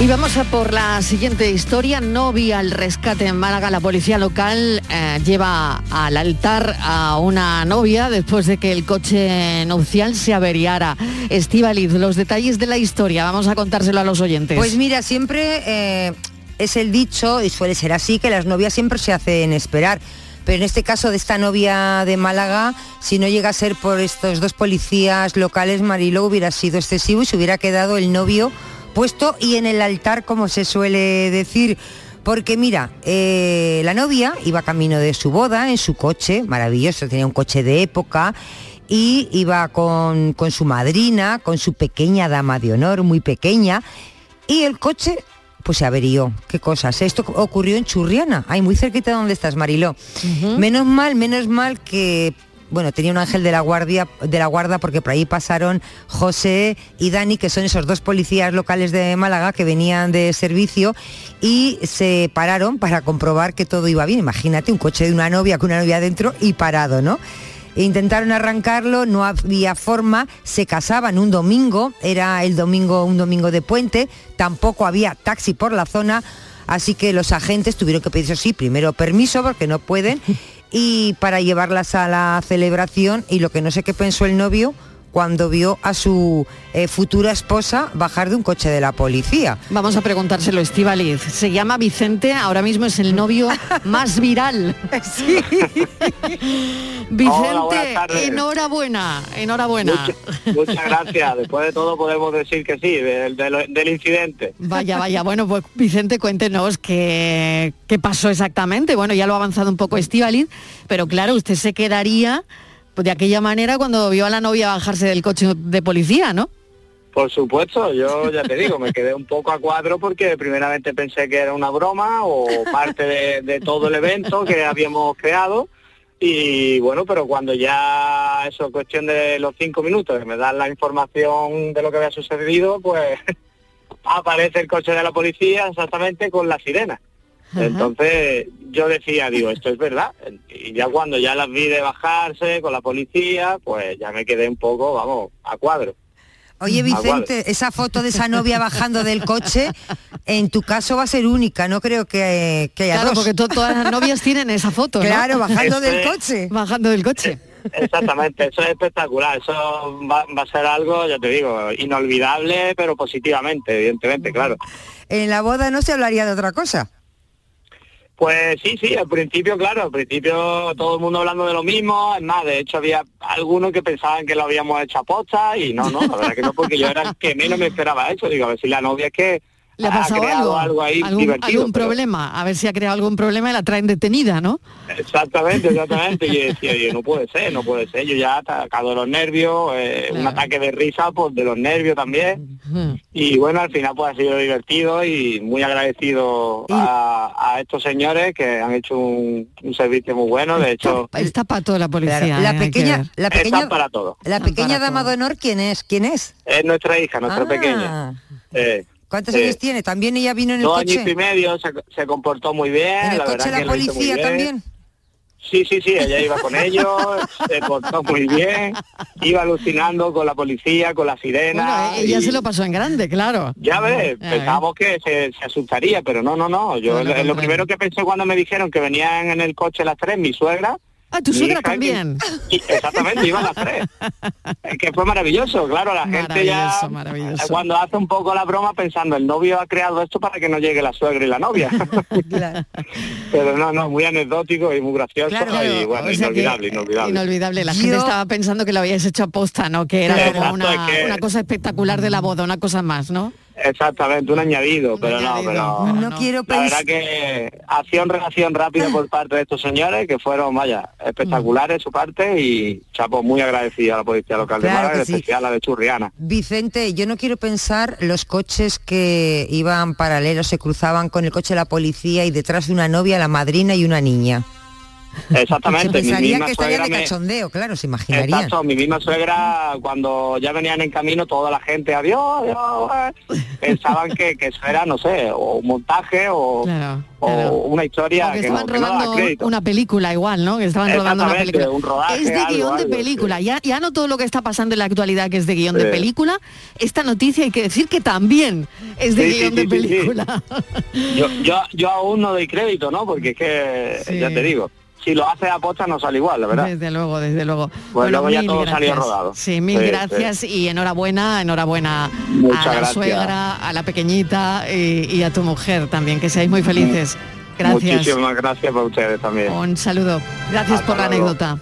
Y vamos a por la siguiente historia. Novia al rescate en Málaga. La policía local eh, lleva al altar a una novia después de que el coche nupcial se averiara. Estivaliz, los detalles de la historia. Vamos a contárselo a los oyentes. Pues mira, siempre eh, es el dicho, y suele ser así, que las novias siempre se hacen esperar. Pero en este caso de esta novia de Málaga, si no llega a ser por estos dos policías locales, Mariló hubiera sido excesivo y se hubiera quedado el novio puesto y en el altar, como se suele decir. Porque mira, eh, la novia iba camino de su boda en su coche, maravilloso, tenía un coche de época, y iba con, con su madrina, con su pequeña dama de honor, muy pequeña, y el coche pues se averió. ¿Qué cosas? Esto ocurrió en Churriana, ahí muy cerquita de donde estás, Mariló. Menos mal, menos mal que bueno, tenía un ángel de la guardia de la guarda porque por ahí pasaron José y Dani, que son esos dos policías locales de Málaga que venían de servicio y se pararon para comprobar que todo iba bien. Imagínate un coche de una novia con una novia adentro y parado, ¿no? E intentaron arrancarlo, no había forma, se casaban un domingo, era el domingo, un domingo de puente, tampoco había taxi por la zona, así que los agentes tuvieron que pedir, eso sí, primero permiso porque no pueden, y para llevarlas a la celebración, y lo que no sé qué pensó el novio cuando vio a su eh, futura esposa bajar de un coche de la policía. Vamos a preguntárselo, Estivaliz. Se llama Vicente, ahora mismo es el novio más viral. Sí. Vicente, Hola, enhorabuena, enhorabuena. Muchas, muchas gracias. Después de todo podemos decir que sí, del, del- del incidente. Vaya, vaya, bueno, pues Vicente, cuéntenos qué, qué pasó exactamente. Bueno, ya lo ha avanzado un poco Estivaliz, pero claro, usted se quedaría pues, de aquella manera cuando vio a la novia bajarse del coche de policía, ¿no? Por supuesto, yo ya te digo, me quedé un poco a cuadro porque primeramente pensé que era una broma o parte de, todo el evento que habíamos creado. Y bueno, pero cuando ya eso es cuestión de los cinco minutos, me dan la información de lo que había sucedido, pues aparece el coche de la policía exactamente con la sirena. Entonces yo decía, digo, esto es verdad. Y ya cuando ya las vi de bajarse con la policía, pues ya me quedé un poco, vamos, a cuadro. Oye. Vicente, esa foto de esa novia bajando del coche, en tu caso va a ser única, no creo que, que haya Claro, dos. porque to- todas las novias tienen esa foto, ¿no? Claro, bajando del coche. Bajando del coche. Exactamente, eso es espectacular, eso va, va a ser algo, ya te digo, inolvidable, pero positivamente, evidentemente, claro. En la boda no se hablaría de otra cosa. Pues sí, sí, al principio, claro, al principio todo el mundo hablando de lo mismo, es más, de hecho había algunos que pensaban que lo habíamos hecho a posta y no, no, la verdad que no, porque yo era el que menos me esperaba eso, digo, a ver si la novia es que ¿Le ha pasado creado algo? algo ahí ¿Algún, divertido. algún pero- problema? A ver si ha creado algún problema y la traen detenida, ¿no? Exactamente, exactamente. Y yo decía, yo, no puede ser, no puede ser. Yo ya atacado de los nervios, eh, un ataque de risa pues de los nervios también. Y bueno, al final pues ha sido divertido y muy agradecido a, a estos señores que han hecho un, un servicio muy bueno. De hecho, Está para toda la policía. Claro, la ¿eh? Pequeña, la pequeña, están para todo. la pequeña dama de honor, ¿quién es? ¿Quién es? Es nuestra hija, nuestra Ah. pequeña. Eh, ¿Cuántos eh, años tiene? También ella vino en el Dos coche. años y medio, se, se comportó muy bien. ¿En el la coche verdad de que la lo hizo muy policía bien. también? Sí, sí, sí, ella iba con ellos, se portó muy bien, iba alucinando con la policía, con la sirena. Bueno, ella y- se lo pasó en grande, claro. Ya ves, Ya pensábamos que se, se asustaría, pero no, no, no. Yo lo lo, lo contrario. primero que pensé cuando me dijeron que venían en el coche las tres, mi suegra. Ah, tu mi suegra también. que- exactamente, iban las tres. Es que fue maravilloso, claro, la gente ya Maravilloso, cuando hace un poco la broma pensando, el novio ha creado esto para que no llegue la suegra y la novia. Pero no, no, muy anecdótico y muy gracioso y bueno, o sea que, inolvidable, inolvidable. Inolvidable. La gente estaba pensando que lo habíais hecho a posta, ¿no? Que era como una, Exacto, es que- una cosa espectacular de la boda, una cosa más, ¿no? Exactamente, un añadido, pero no, pero No quiero la verdad que acción reacción rápida por parte de estos señores que fueron, vaya, espectaculares su parte y chapo muy agradecido a la policía local Claro de Málaga, en sí. especial a la de Churriana. Vicente, yo no quiero pensar los coches que iban paralelos, se cruzaban con el coche de la policía y detrás de una novia, la madrina y una niña. Exactamente, Se mi pensaría misma que estarían de me- cachondeo, claro, se imaginarían. Exacto, mi misma suegra, cuando ya venían en camino, toda la gente, adiós, adiós, eh, pensaban que, que eso era, no sé, o un montaje o, o una historia O que que, no, estaban que no rodando crédito. una película igual, ¿no? Que estaban rodando una película. un rodaje, es de algo, guion de algo, película. Ya, ya no todo lo que está pasando en la actualidad que es de guion de película. Esta noticia hay que decir que también es de Sí, guion sí, de sí, sí. película. Yo, yo, yo aún no doy crédito, ¿no? Porque es que, Sí. ya te digo, si lo hace a posta no sale igual, la verdad. Desde luego, desde luego. Pues luego ya mil todo salió gracias. rodado. Sí, mil Sí, gracias y enhorabuena, enhorabuena Muchas a la gracias. suegra, a la pequeñita y, y a tu mujer también, que seáis muy felices. Gracias. Muchísimas gracias para ustedes también. Un saludo. Gracias Hasta por la luego. anécdota.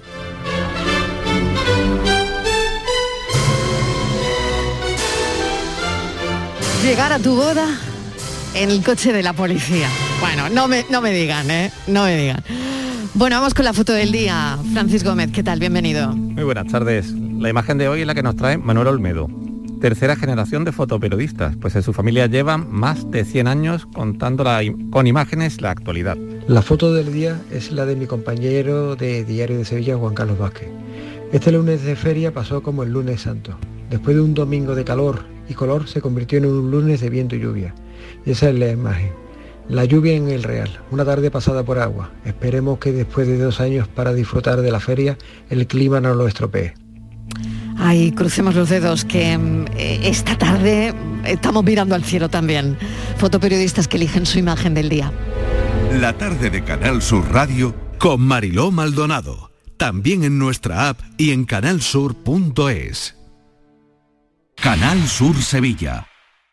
Llegar a tu boda en el coche de la policía. Bueno, no me, no me digan, ¿eh? No me digan. Bueno, vamos con la foto del día. Francis Gómez, ¿qué tal? Bienvenido. Muy buenas tardes. La imagen de hoy es la que nos trae Manuel Olmedo, tercera generación de fotoperiodistas, pues en su familia llevan más de 100 años contando la con imágenes la actualidad. La foto del día es la de mi compañero de Diario de Sevilla, Juan Carlos Vázquez. Este lunes de feria pasó como el lunes santo. Después de un domingo de calor y color, se convirtió en un lunes de viento y lluvia. Y esa es la imagen. La lluvia en el Real, una tarde pasada por agua. Esperemos que después de dos años para disfrutar de la feria, el clima no lo estropee. Ay, crucemos los dedos que mm, eh, esta tarde estamos mirando al cielo también. Fotoperiodistas que eligen su imagen del día. La tarde de Canal Sur Radio Con Mariló Maldonado. También en nuestra app y en canalsur.es. Canal Sur Sevilla.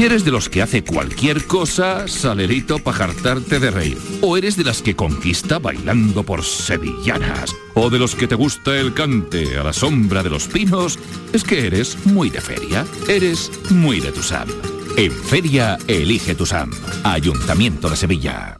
Eres de los que hace cualquier cosa, salerito para jartarte de reír. O eres de las que conquista bailando por sevillanas. O de los que te gusta el cante a la sombra de los pinos. Es que eres muy de feria. Eres muy de Tusam. En feria, elige Tusam. Ayuntamiento de Sevilla.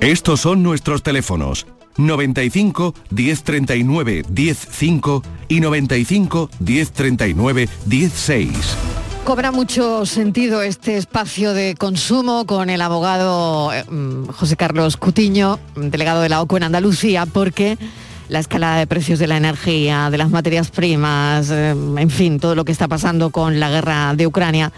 Estos son nuestros teléfonos 95 1039 105 y 95 1039 16. Cobra mucho sentido este espacio de consumo con el abogado eh, mm, José Carlos Cutiño, delegado de la OCU en Andalucía, porque la escalada de precios de la energía, de las materias primas, eh, en fin, todo lo que está pasando con la guerra de Ucrania.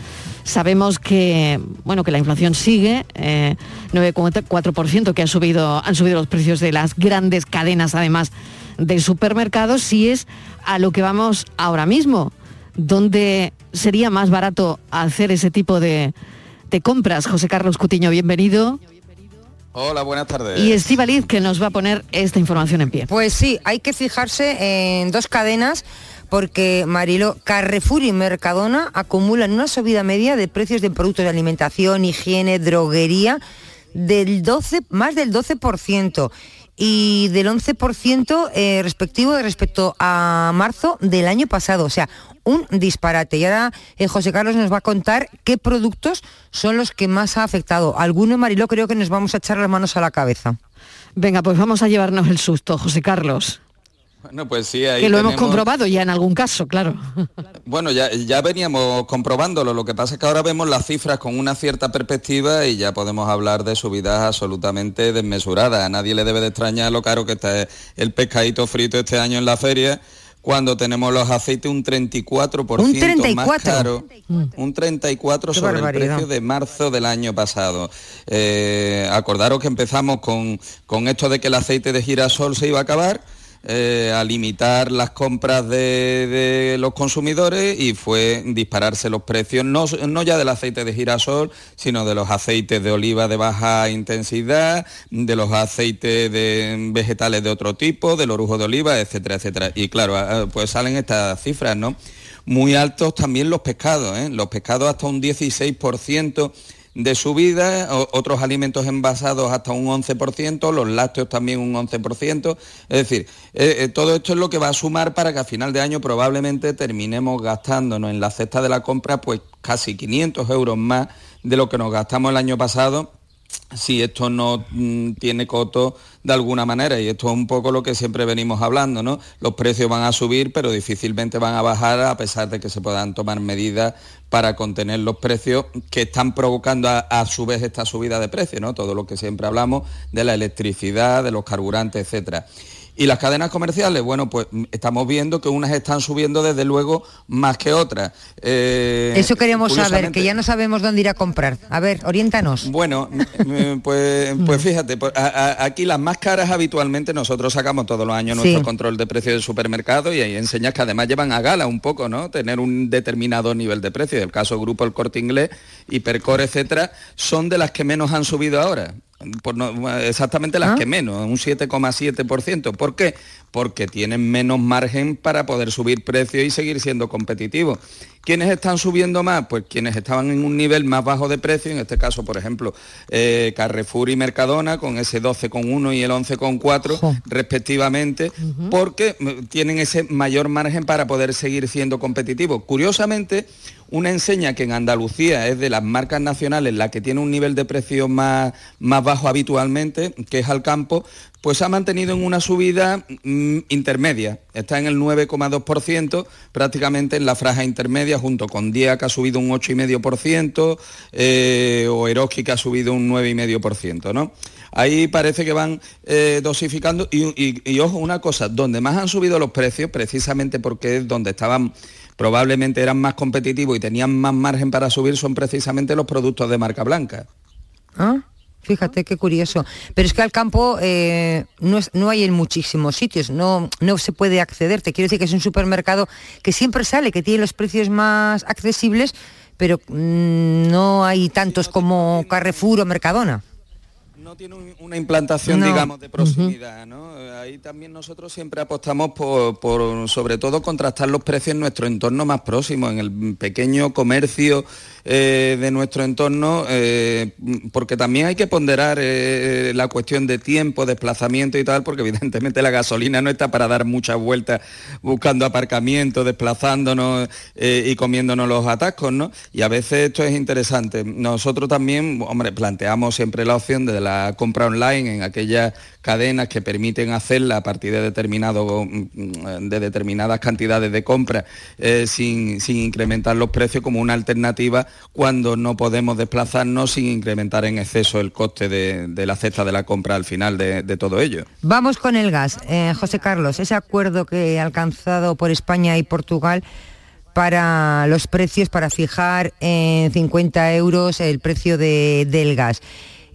Sabemos que, bueno, que la inflación sigue, eh, 9,4% que ha subido, han subido los precios de las grandes cadenas, además de supermercados, si es a lo que vamos ahora mismo, donde sería más barato hacer ese tipo de compras. José Carlos Cutiño, bienvenido. Hola, buenas tardes. Y Estivaliz, que nos va a poner esta información en pie. Pues sí, hay que fijarse en dos cadenas porque Marilo, Carrefour y Mercadona acumulan una subida media de precios de productos de alimentación, higiene, droguería del 12, más del 12% y del 11% eh, respectivo respecto a marzo del año pasado. O sea, un disparate. Y ahora eh, José Carlos nos va a contar qué productos son los que más ha afectado. Algunos, Marilo, creo que nos vamos a echar las manos a la cabeza. Venga, pues vamos a llevarnos el susto, José Carlos. Bueno, pues sí, ahí que lo hemos comprobado ya en algún caso, claro. Bueno, ya, ya veníamos comprobándolo, lo que pasa es que ahora vemos las cifras con una cierta perspectiva y ya podemos hablar de subidas absolutamente desmesuradas. A nadie le debe de extrañar lo caro que está el pescadito frito este año en la feria, cuando tenemos los aceites un 34%, Un más 34. caro, un 34 Qué sobre el precio de marzo del año pasado. Eh, acordaros que empezamos con, con esto de que el aceite de girasol se iba a acabar, eh, a limitar las compras de, de los consumidores y fue dispararse los precios, no, no ya del aceite de girasol, sino de los aceites de oliva de baja intensidad, de los aceites de vegetales de otro tipo, del orujo de oliva, etcétera, etcétera. Y claro, ah, pues salen estas cifras, ¿no? Muy altos también los pescados, ¿eh? Los pescados hasta un 16% de subida, otros alimentos envasados hasta un 11%, los lácteos también un 11%. Es decir, eh, eh, todo esto es lo que va a sumar para que a final de año probablemente terminemos gastándonos en la cesta de la compra pues casi 500 euros más de lo que nos gastamos el año pasado si esto no mm, tiene coto de alguna manera, y esto es un poco lo que siempre venimos hablando, ¿no? Los precios van a subir, pero difícilmente van a bajar a pesar de que se puedan tomar medidas para contener los precios que están provocando a, a su vez esta subida de precios, ¿no? Todo lo que siempre hablamos de la electricidad, de los carburantes, etcétera. Y las cadenas comerciales, bueno, pues mm, estamos viendo que unas están subiendo desde luego más que otras. Eh, Eso queremos saber, que ya no sabemos dónde ir a comprar. A ver, oriéntanos. bueno, mm, pues, pues fíjate, pues, a- a- aquí las más caras habitualmente nosotros sacamos todos los años Sí. nuestro control de precios del supermercado y ahí enseñas que además llevan a gala un poco, ¿no? Tener un determinado nivel de precio. El caso Grupo El Corte Inglés, Hipercore, etcétera, son de las que menos han subido ahora. Por no- exactamente las Ah. que menos, un 7,7%. ¿Por qué? Porque tienen menos margen para poder subir precios y seguir siendo competitivos. ¿Quiénes están subiendo más? Pues quienes estaban en un nivel más bajo de precio, en este caso, por ejemplo, eh, Carrefour y Mercadona, con ese 12,1 y el 11,4 respectivamente, porque mm, tienen ese mayor margen para poder seguir siendo competitivos. Curiosamente, una enseña que en Andalucía es de las marcas nacionales la que tiene un nivel de precio más, más bajo habitualmente, que es Alcampo, pues ha mantenido en una subida intermedia. Está en el 9,2%, prácticamente en la franja intermedia, junto con Día que ha subido un 8,5%, eh, o Eroski que ha subido un 9,5%, ¿no? Ahí parece que van eh, dosificando y, ojo, una cosa, donde más han subido los precios, precisamente porque es donde estaban probablemente eran más competitivos y tenían más margen para subir, son precisamente los productos de marca blanca. Ah, Fíjate qué curioso. Pero es que al campo eh, no, no hay en muchísimos sitios, no, no se puede acceder. Te quiero decir que es un supermercado que siempre sale, que tiene los precios más accesibles, pero mm, no hay tantos como Carrefour o Mercadona. Una implantación, No. digamos, de proximidad, ¿no? Ahí también nosotros siempre apostamos por, por, sobre todo, contrastar los precios en nuestro entorno más próximo, en el pequeño comercio eh, de nuestro entorno, eh, porque también hay que ponderar eh, la cuestión de tiempo, desplazamiento y tal, porque evidentemente la gasolina no está para dar muchas vueltas buscando aparcamiento, desplazándonos y comiéndonos los atascos, ¿no? Y a veces esto es interesante. Nosotros también, hombre, planteamos siempre la opción de la compra online en aquellas cadenas que permiten hacerla a partir de determinado mm, de determinadas cantidades de compra eh, sin, sin incrementar los precios como una alternativa cuando no podemos desplazarnos sin incrementar en exceso el coste de, la cesta de la compra al final de, de todo ello. Vamos con el gas. Eh, José Carlos, ese acuerdo que ha alcanzado por España y Portugal para los precios, para fijar en 50 euros el precio de- del gas.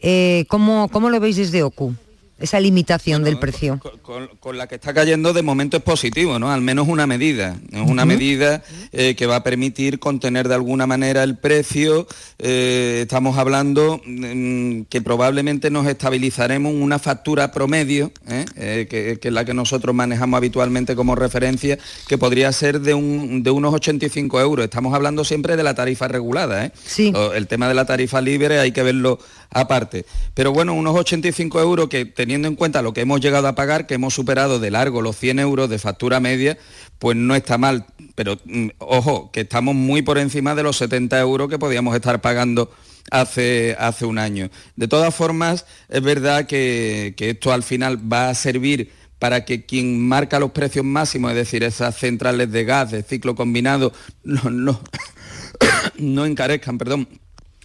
Eh, ¿cómo, ¿Cómo lo veis desde OCU? Esa limitación del precio. con, con la que está cayendo de momento es positivo, ¿no? Al menos una medida. Es una medida eh, que va a permitir contener de alguna manera el precio. Eh, estamos hablando mm, que probablemente nos estabilizaremos una factura promedio, ¿eh? Eh, que, que es la que nosotros manejamos habitualmente como referencia, que podría ser de, un- de unos 85 euros. Estamos hablando siempre de la tarifa regulada. ¿eh? El tema de la tarifa libre hay que verlo aparte. Pero bueno, unos 85 euros que teniendo en cuenta lo que hemos llegado a pagar, que hemos superado de largo los 100 euros de factura media, pues no está mal. Pero mm, ojo, que estamos muy por encima de los 70 euros que podíamos estar pagando hace, hace un año. De todas formas, es verdad que, que esto al final va a servir para que quien marca los precios máximos, es decir, esas centrales de gas de ciclo combinado, no, no, no encarezcan, perdón,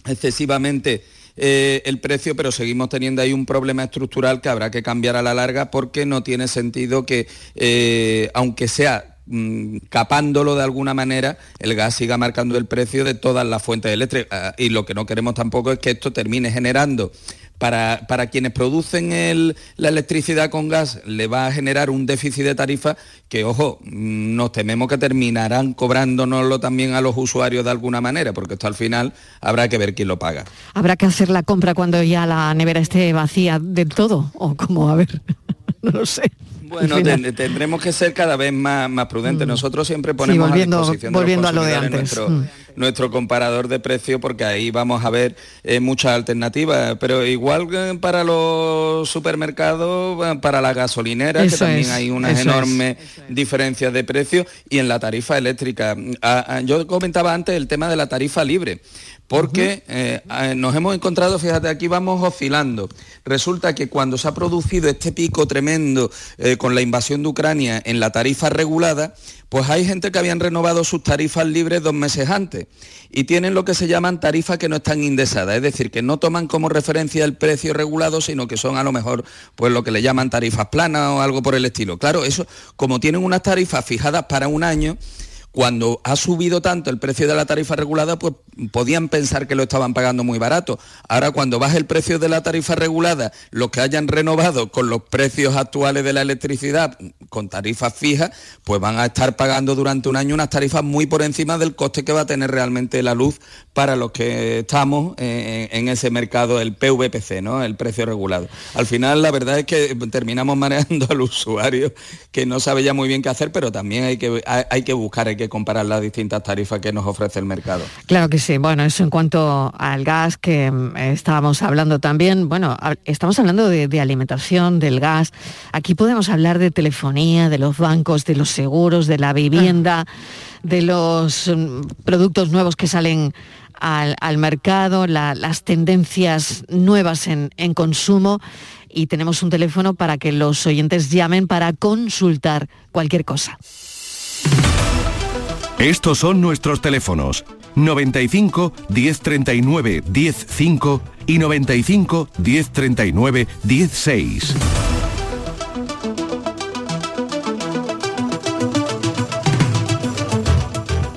excesivamente eh, el precio, pero seguimos teniendo ahí un problema estructural que habrá que cambiar a la larga porque no tiene sentido que, eh, aunque sea mm, capándolo de alguna manera, el gas siga marcando el precio de todas las fuentes eléctricas. Ah, Y lo que no queremos tampoco es que esto termine generando para, para quienes producen el- la electricidad con gas le va a generar un déficit de tarifa que, ojo, mm, nos tememos que terminarán cobrándonoslo también a los usuarios de alguna manera, porque esto al final habrá que ver quién lo paga. ¿Habrá que hacer la compra cuando ya la nevera esté vacía del todo? ¿O cómo? A ver, no lo sé. Bueno, ten- tendremos que ser cada vez más, más prudentes. Nosotros siempre ponemos volviendo- a disposición de los volviendo a lo de antes. Nuestro, Mm. Nuestro comparador de precio porque ahí vamos a ver eh, muchas alternativas. Pero igual para los supermercados, para las gasolineras, Eso que también es, hay unas es. enormes diferencias de precio y en la tarifa eléctrica. Ah, ah, yo comentaba antes el tema de la tarifa libre. Porque eh, ah, nos hemos encontrado, fíjate, aquí vamos oscilando. Resulta que cuando se ha producido este pico tremendo eh, con la invasión de Ucrania en la tarifa regulada, pues hay gente que habían renovado sus tarifas libres dos meses antes y tienen lo que se llaman tarifas que no están indexadas, es decir, que no toman como referencia el precio regulado, sino que son a lo mejor pues lo que le llaman tarifas planas o algo por el estilo. Claro, eso como tienen unas tarifas fijadas para un año, cuando ha subido tanto el precio de la tarifa regulada, pues podían pensar que lo estaban pagando muy barato. Ahora, cuando baje el precio de la tarifa regulada, los que hayan renovado con los precios actuales de la electricidad, con tarifas fijas, pues van a estar pagando durante un año unas tarifas muy por encima del coste que va a tener realmente la luz para los que estamos eh, en ese mercado, el PVPC, ¿no? El precio regulado. Al final, la verdad es que terminamos mareando al usuario que no sabe ya muy bien qué hacer, pero también hay que, hay que buscar que comparar las distintas tarifas que nos ofrece el mercado. Claro que sí. Bueno, eso en cuanto al gas que mm, estábamos hablando también. Bueno, estamos hablando de, alimentación, del gas. Aquí podemos hablar de telefonía, de los bancos, de los seguros, de la vivienda, de los mm, productos nuevos que salen al, mercado, la- las tendencias nuevas en consumo. Y tenemos un teléfono para que los oyentes llamen para consultar cualquier cosa. Estos son nuestros teléfonos 95 1039 105 y 95 1039 16.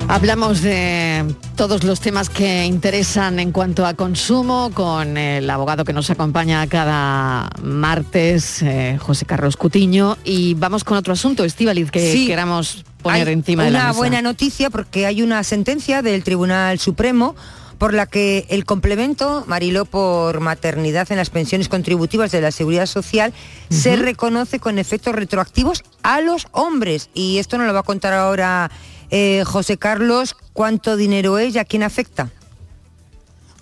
Hablamos de todos los temas que interesan en cuanto a consumo con el abogado que nos acompaña cada martes, eh, José Carlos Cutiño. Y vamos con otro asunto, Estivaliz, que Sí. queramos poner Hay encima de la una buena noticia porque hay una sentencia del Tribunal Supremo por la que el complemento, Mariló, por maternidad en las pensiones contributivas de la Seguridad Social se reconoce con efectos retroactivos a los hombres. Y esto nos lo va a contar ahora eh, José Carlos, cuánto dinero es y a quién afecta.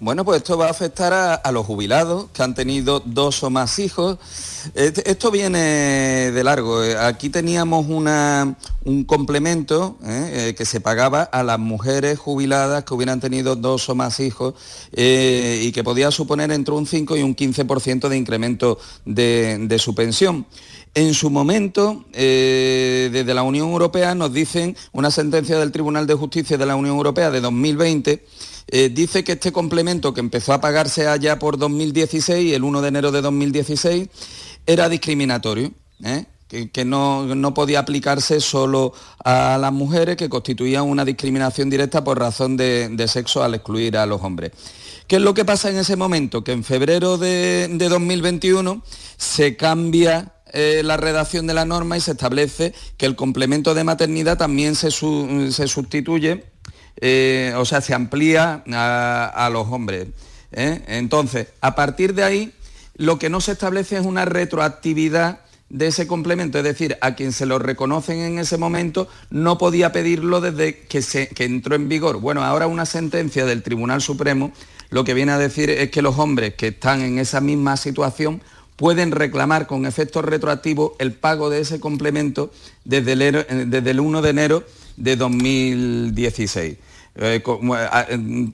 Bueno, pues esto va a afectar a, los jubilados que han tenido dos o más hijos. Esto viene de largo. Eh, Aquí teníamos una- un complemento eh, eh, que se pagaba a las mujeres jubiladas que hubieran tenido dos o más hijos y que podía suponer entre un 5 y un 15% de incremento de, de su pensión. En su momento, desde la Unión Europea nos dicen una sentencia del Tribunal de Justicia de la Unión Europea de 2020 eh, dice que este complemento que empezó a pagarse allá por 2016, el 1 de enero de 2016, era discriminatorio, ¿eh? que, no, no podía aplicarse solo a las mujeres, que constituía una discriminación directa por razón de, sexo al excluir a los hombres. ¿Qué es lo que pasa en ese momento? Que en febrero de, de 2021 se cambia eh, la redacción de la norma y se establece que el complemento de maternidad también se, se sustituye eh, o sea, se amplía a, los hombres. ¿eh? Entonces, a partir de ahí, lo que no se establece es una retroactividad de ese complemento, es decir, a quien se lo reconocen en ese momento no podía pedirlo desde que, se, que entró en vigor. Bueno, ahora una sentencia del Tribunal Supremo lo que viene a decir es que los hombres que están en esa misma situación pueden reclamar con efectos retroactivos el pago de ese complemento desde el, eh, desde el 1 de enero de 2016. Eh,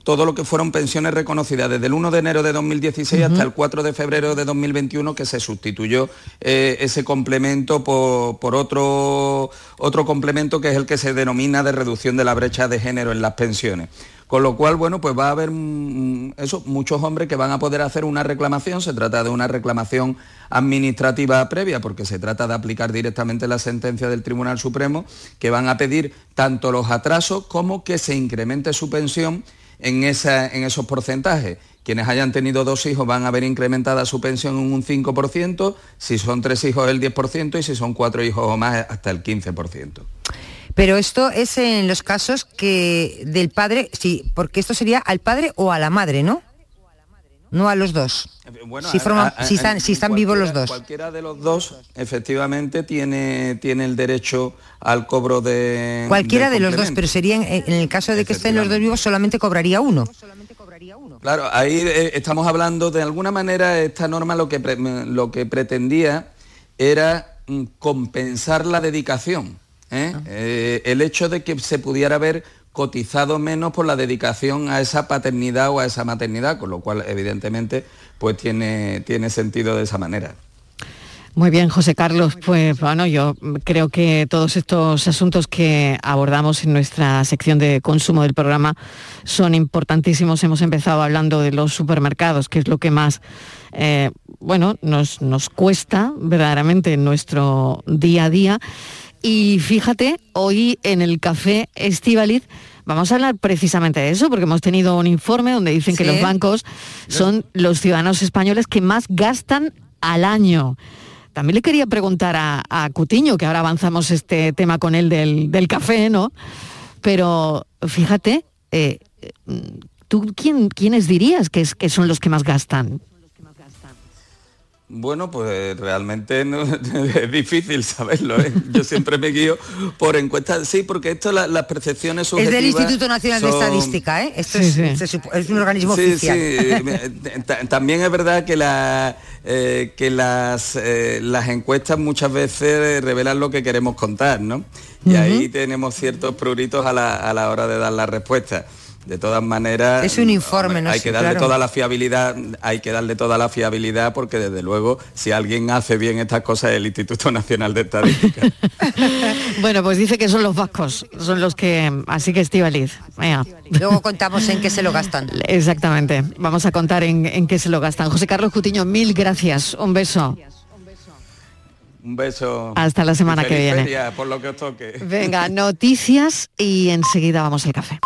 todo lo que fueron pensiones reconocidas desde el 1 de enero de 2016 hasta el 4 de febrero de 2021 que se sustituyó eh, ese complemento por, por otro, otro complemento que es el que se denomina de reducción de la brecha de género en las pensiones. Con lo cual, bueno, pues va a haber mm, eso, muchos hombres que van a poder hacer una reclamación. Se trata de una reclamación administrativa previa, porque se trata de aplicar directamente la sentencia del Tribunal Supremo, que van a pedir tanto los atrasos como que se incremente su pensión en, esa- en esos porcentajes. Quienes hayan tenido dos hijos van a ver incrementada su pensión en un 5%, si son tres hijos el 10% y si son cuatro hijos o más hasta el 15%. Pero esto es en los casos que del padre, sí, porque esto sería al padre o a la madre, ¿no? No a los dos. si, a- forman- a- si están, si en están vivos los dos. Cualquiera de los dos, efectivamente, tiene, tiene el derecho al cobro de. Cualquiera de los dos, pero sería en, en el caso de que estén los dos vivos solamente cobraría uno. Claro, ahí eh, estamos hablando, de alguna manera, esta norma lo que, pre- lo que pretendía era mm, compensar la dedicación. ¿Eh? Eh, el hecho de que se pudiera haber cotizado menos por la dedicación a esa paternidad o a esa maternidad, con lo cual, evidentemente, pues tiene, tiene sentido de esa manera. Muy bien, José Carlos. Pues bueno, yo creo que todos estos asuntos que abordamos en nuestra sección de consumo del programa son importantísimos. Hemos empezado hablando de los supermercados, que es lo que más, eh, bueno, nos, nos cuesta verdaderamente en nuestro día a día. Y fíjate, hoy en el café Estivaliz vamos a hablar precisamente de eso, porque hemos tenido un informe donde dicen que los bancos son los ciudadanos españoles que más gastan al año. También le quería preguntar a, a Cutiño, que ahora avanzamos este tema con él del, del café, ¿no? Pero fíjate, eh, ¿tú quién, quiénes dirías que, es, que son los que más gastan? Bueno, pues realmente no- es difícil saberlo. ¿eh? Yo siempre me guío por encuestas. Sí, porque esto, la- las percepciones Es subjetivas... del Instituto Nacional de Estadística, ¿eh? Esto es, se es un organismo Sí, oficial. sí. Ta- También es verdad que, la, eh, que las, eh, las encuestas muchas veces revelan lo que queremos contar, ¿no? Y ahí tenemos ciertos pruritos a la, a la hora de dar la respuesta. De todas maneras, Es un informe, ¿no? hay Sí, que darle claro. toda la fiabilidad, hay que darle toda la fiabilidad porque desde luego si alguien hace bien estas cosas es el Instituto Nacional de Estadística. Bueno, pues dice que son los vascos, son los que... Así que Estivaliz. Luego contamos en qué se lo gastan. Exactamente, vamos a contar en, en qué se lo gastan. José Carlos Cutiño, mil gracias, un beso. Un beso. Hasta la semana que viene. feria, por lo que os toque. Venga, noticias y enseguida vamos al café.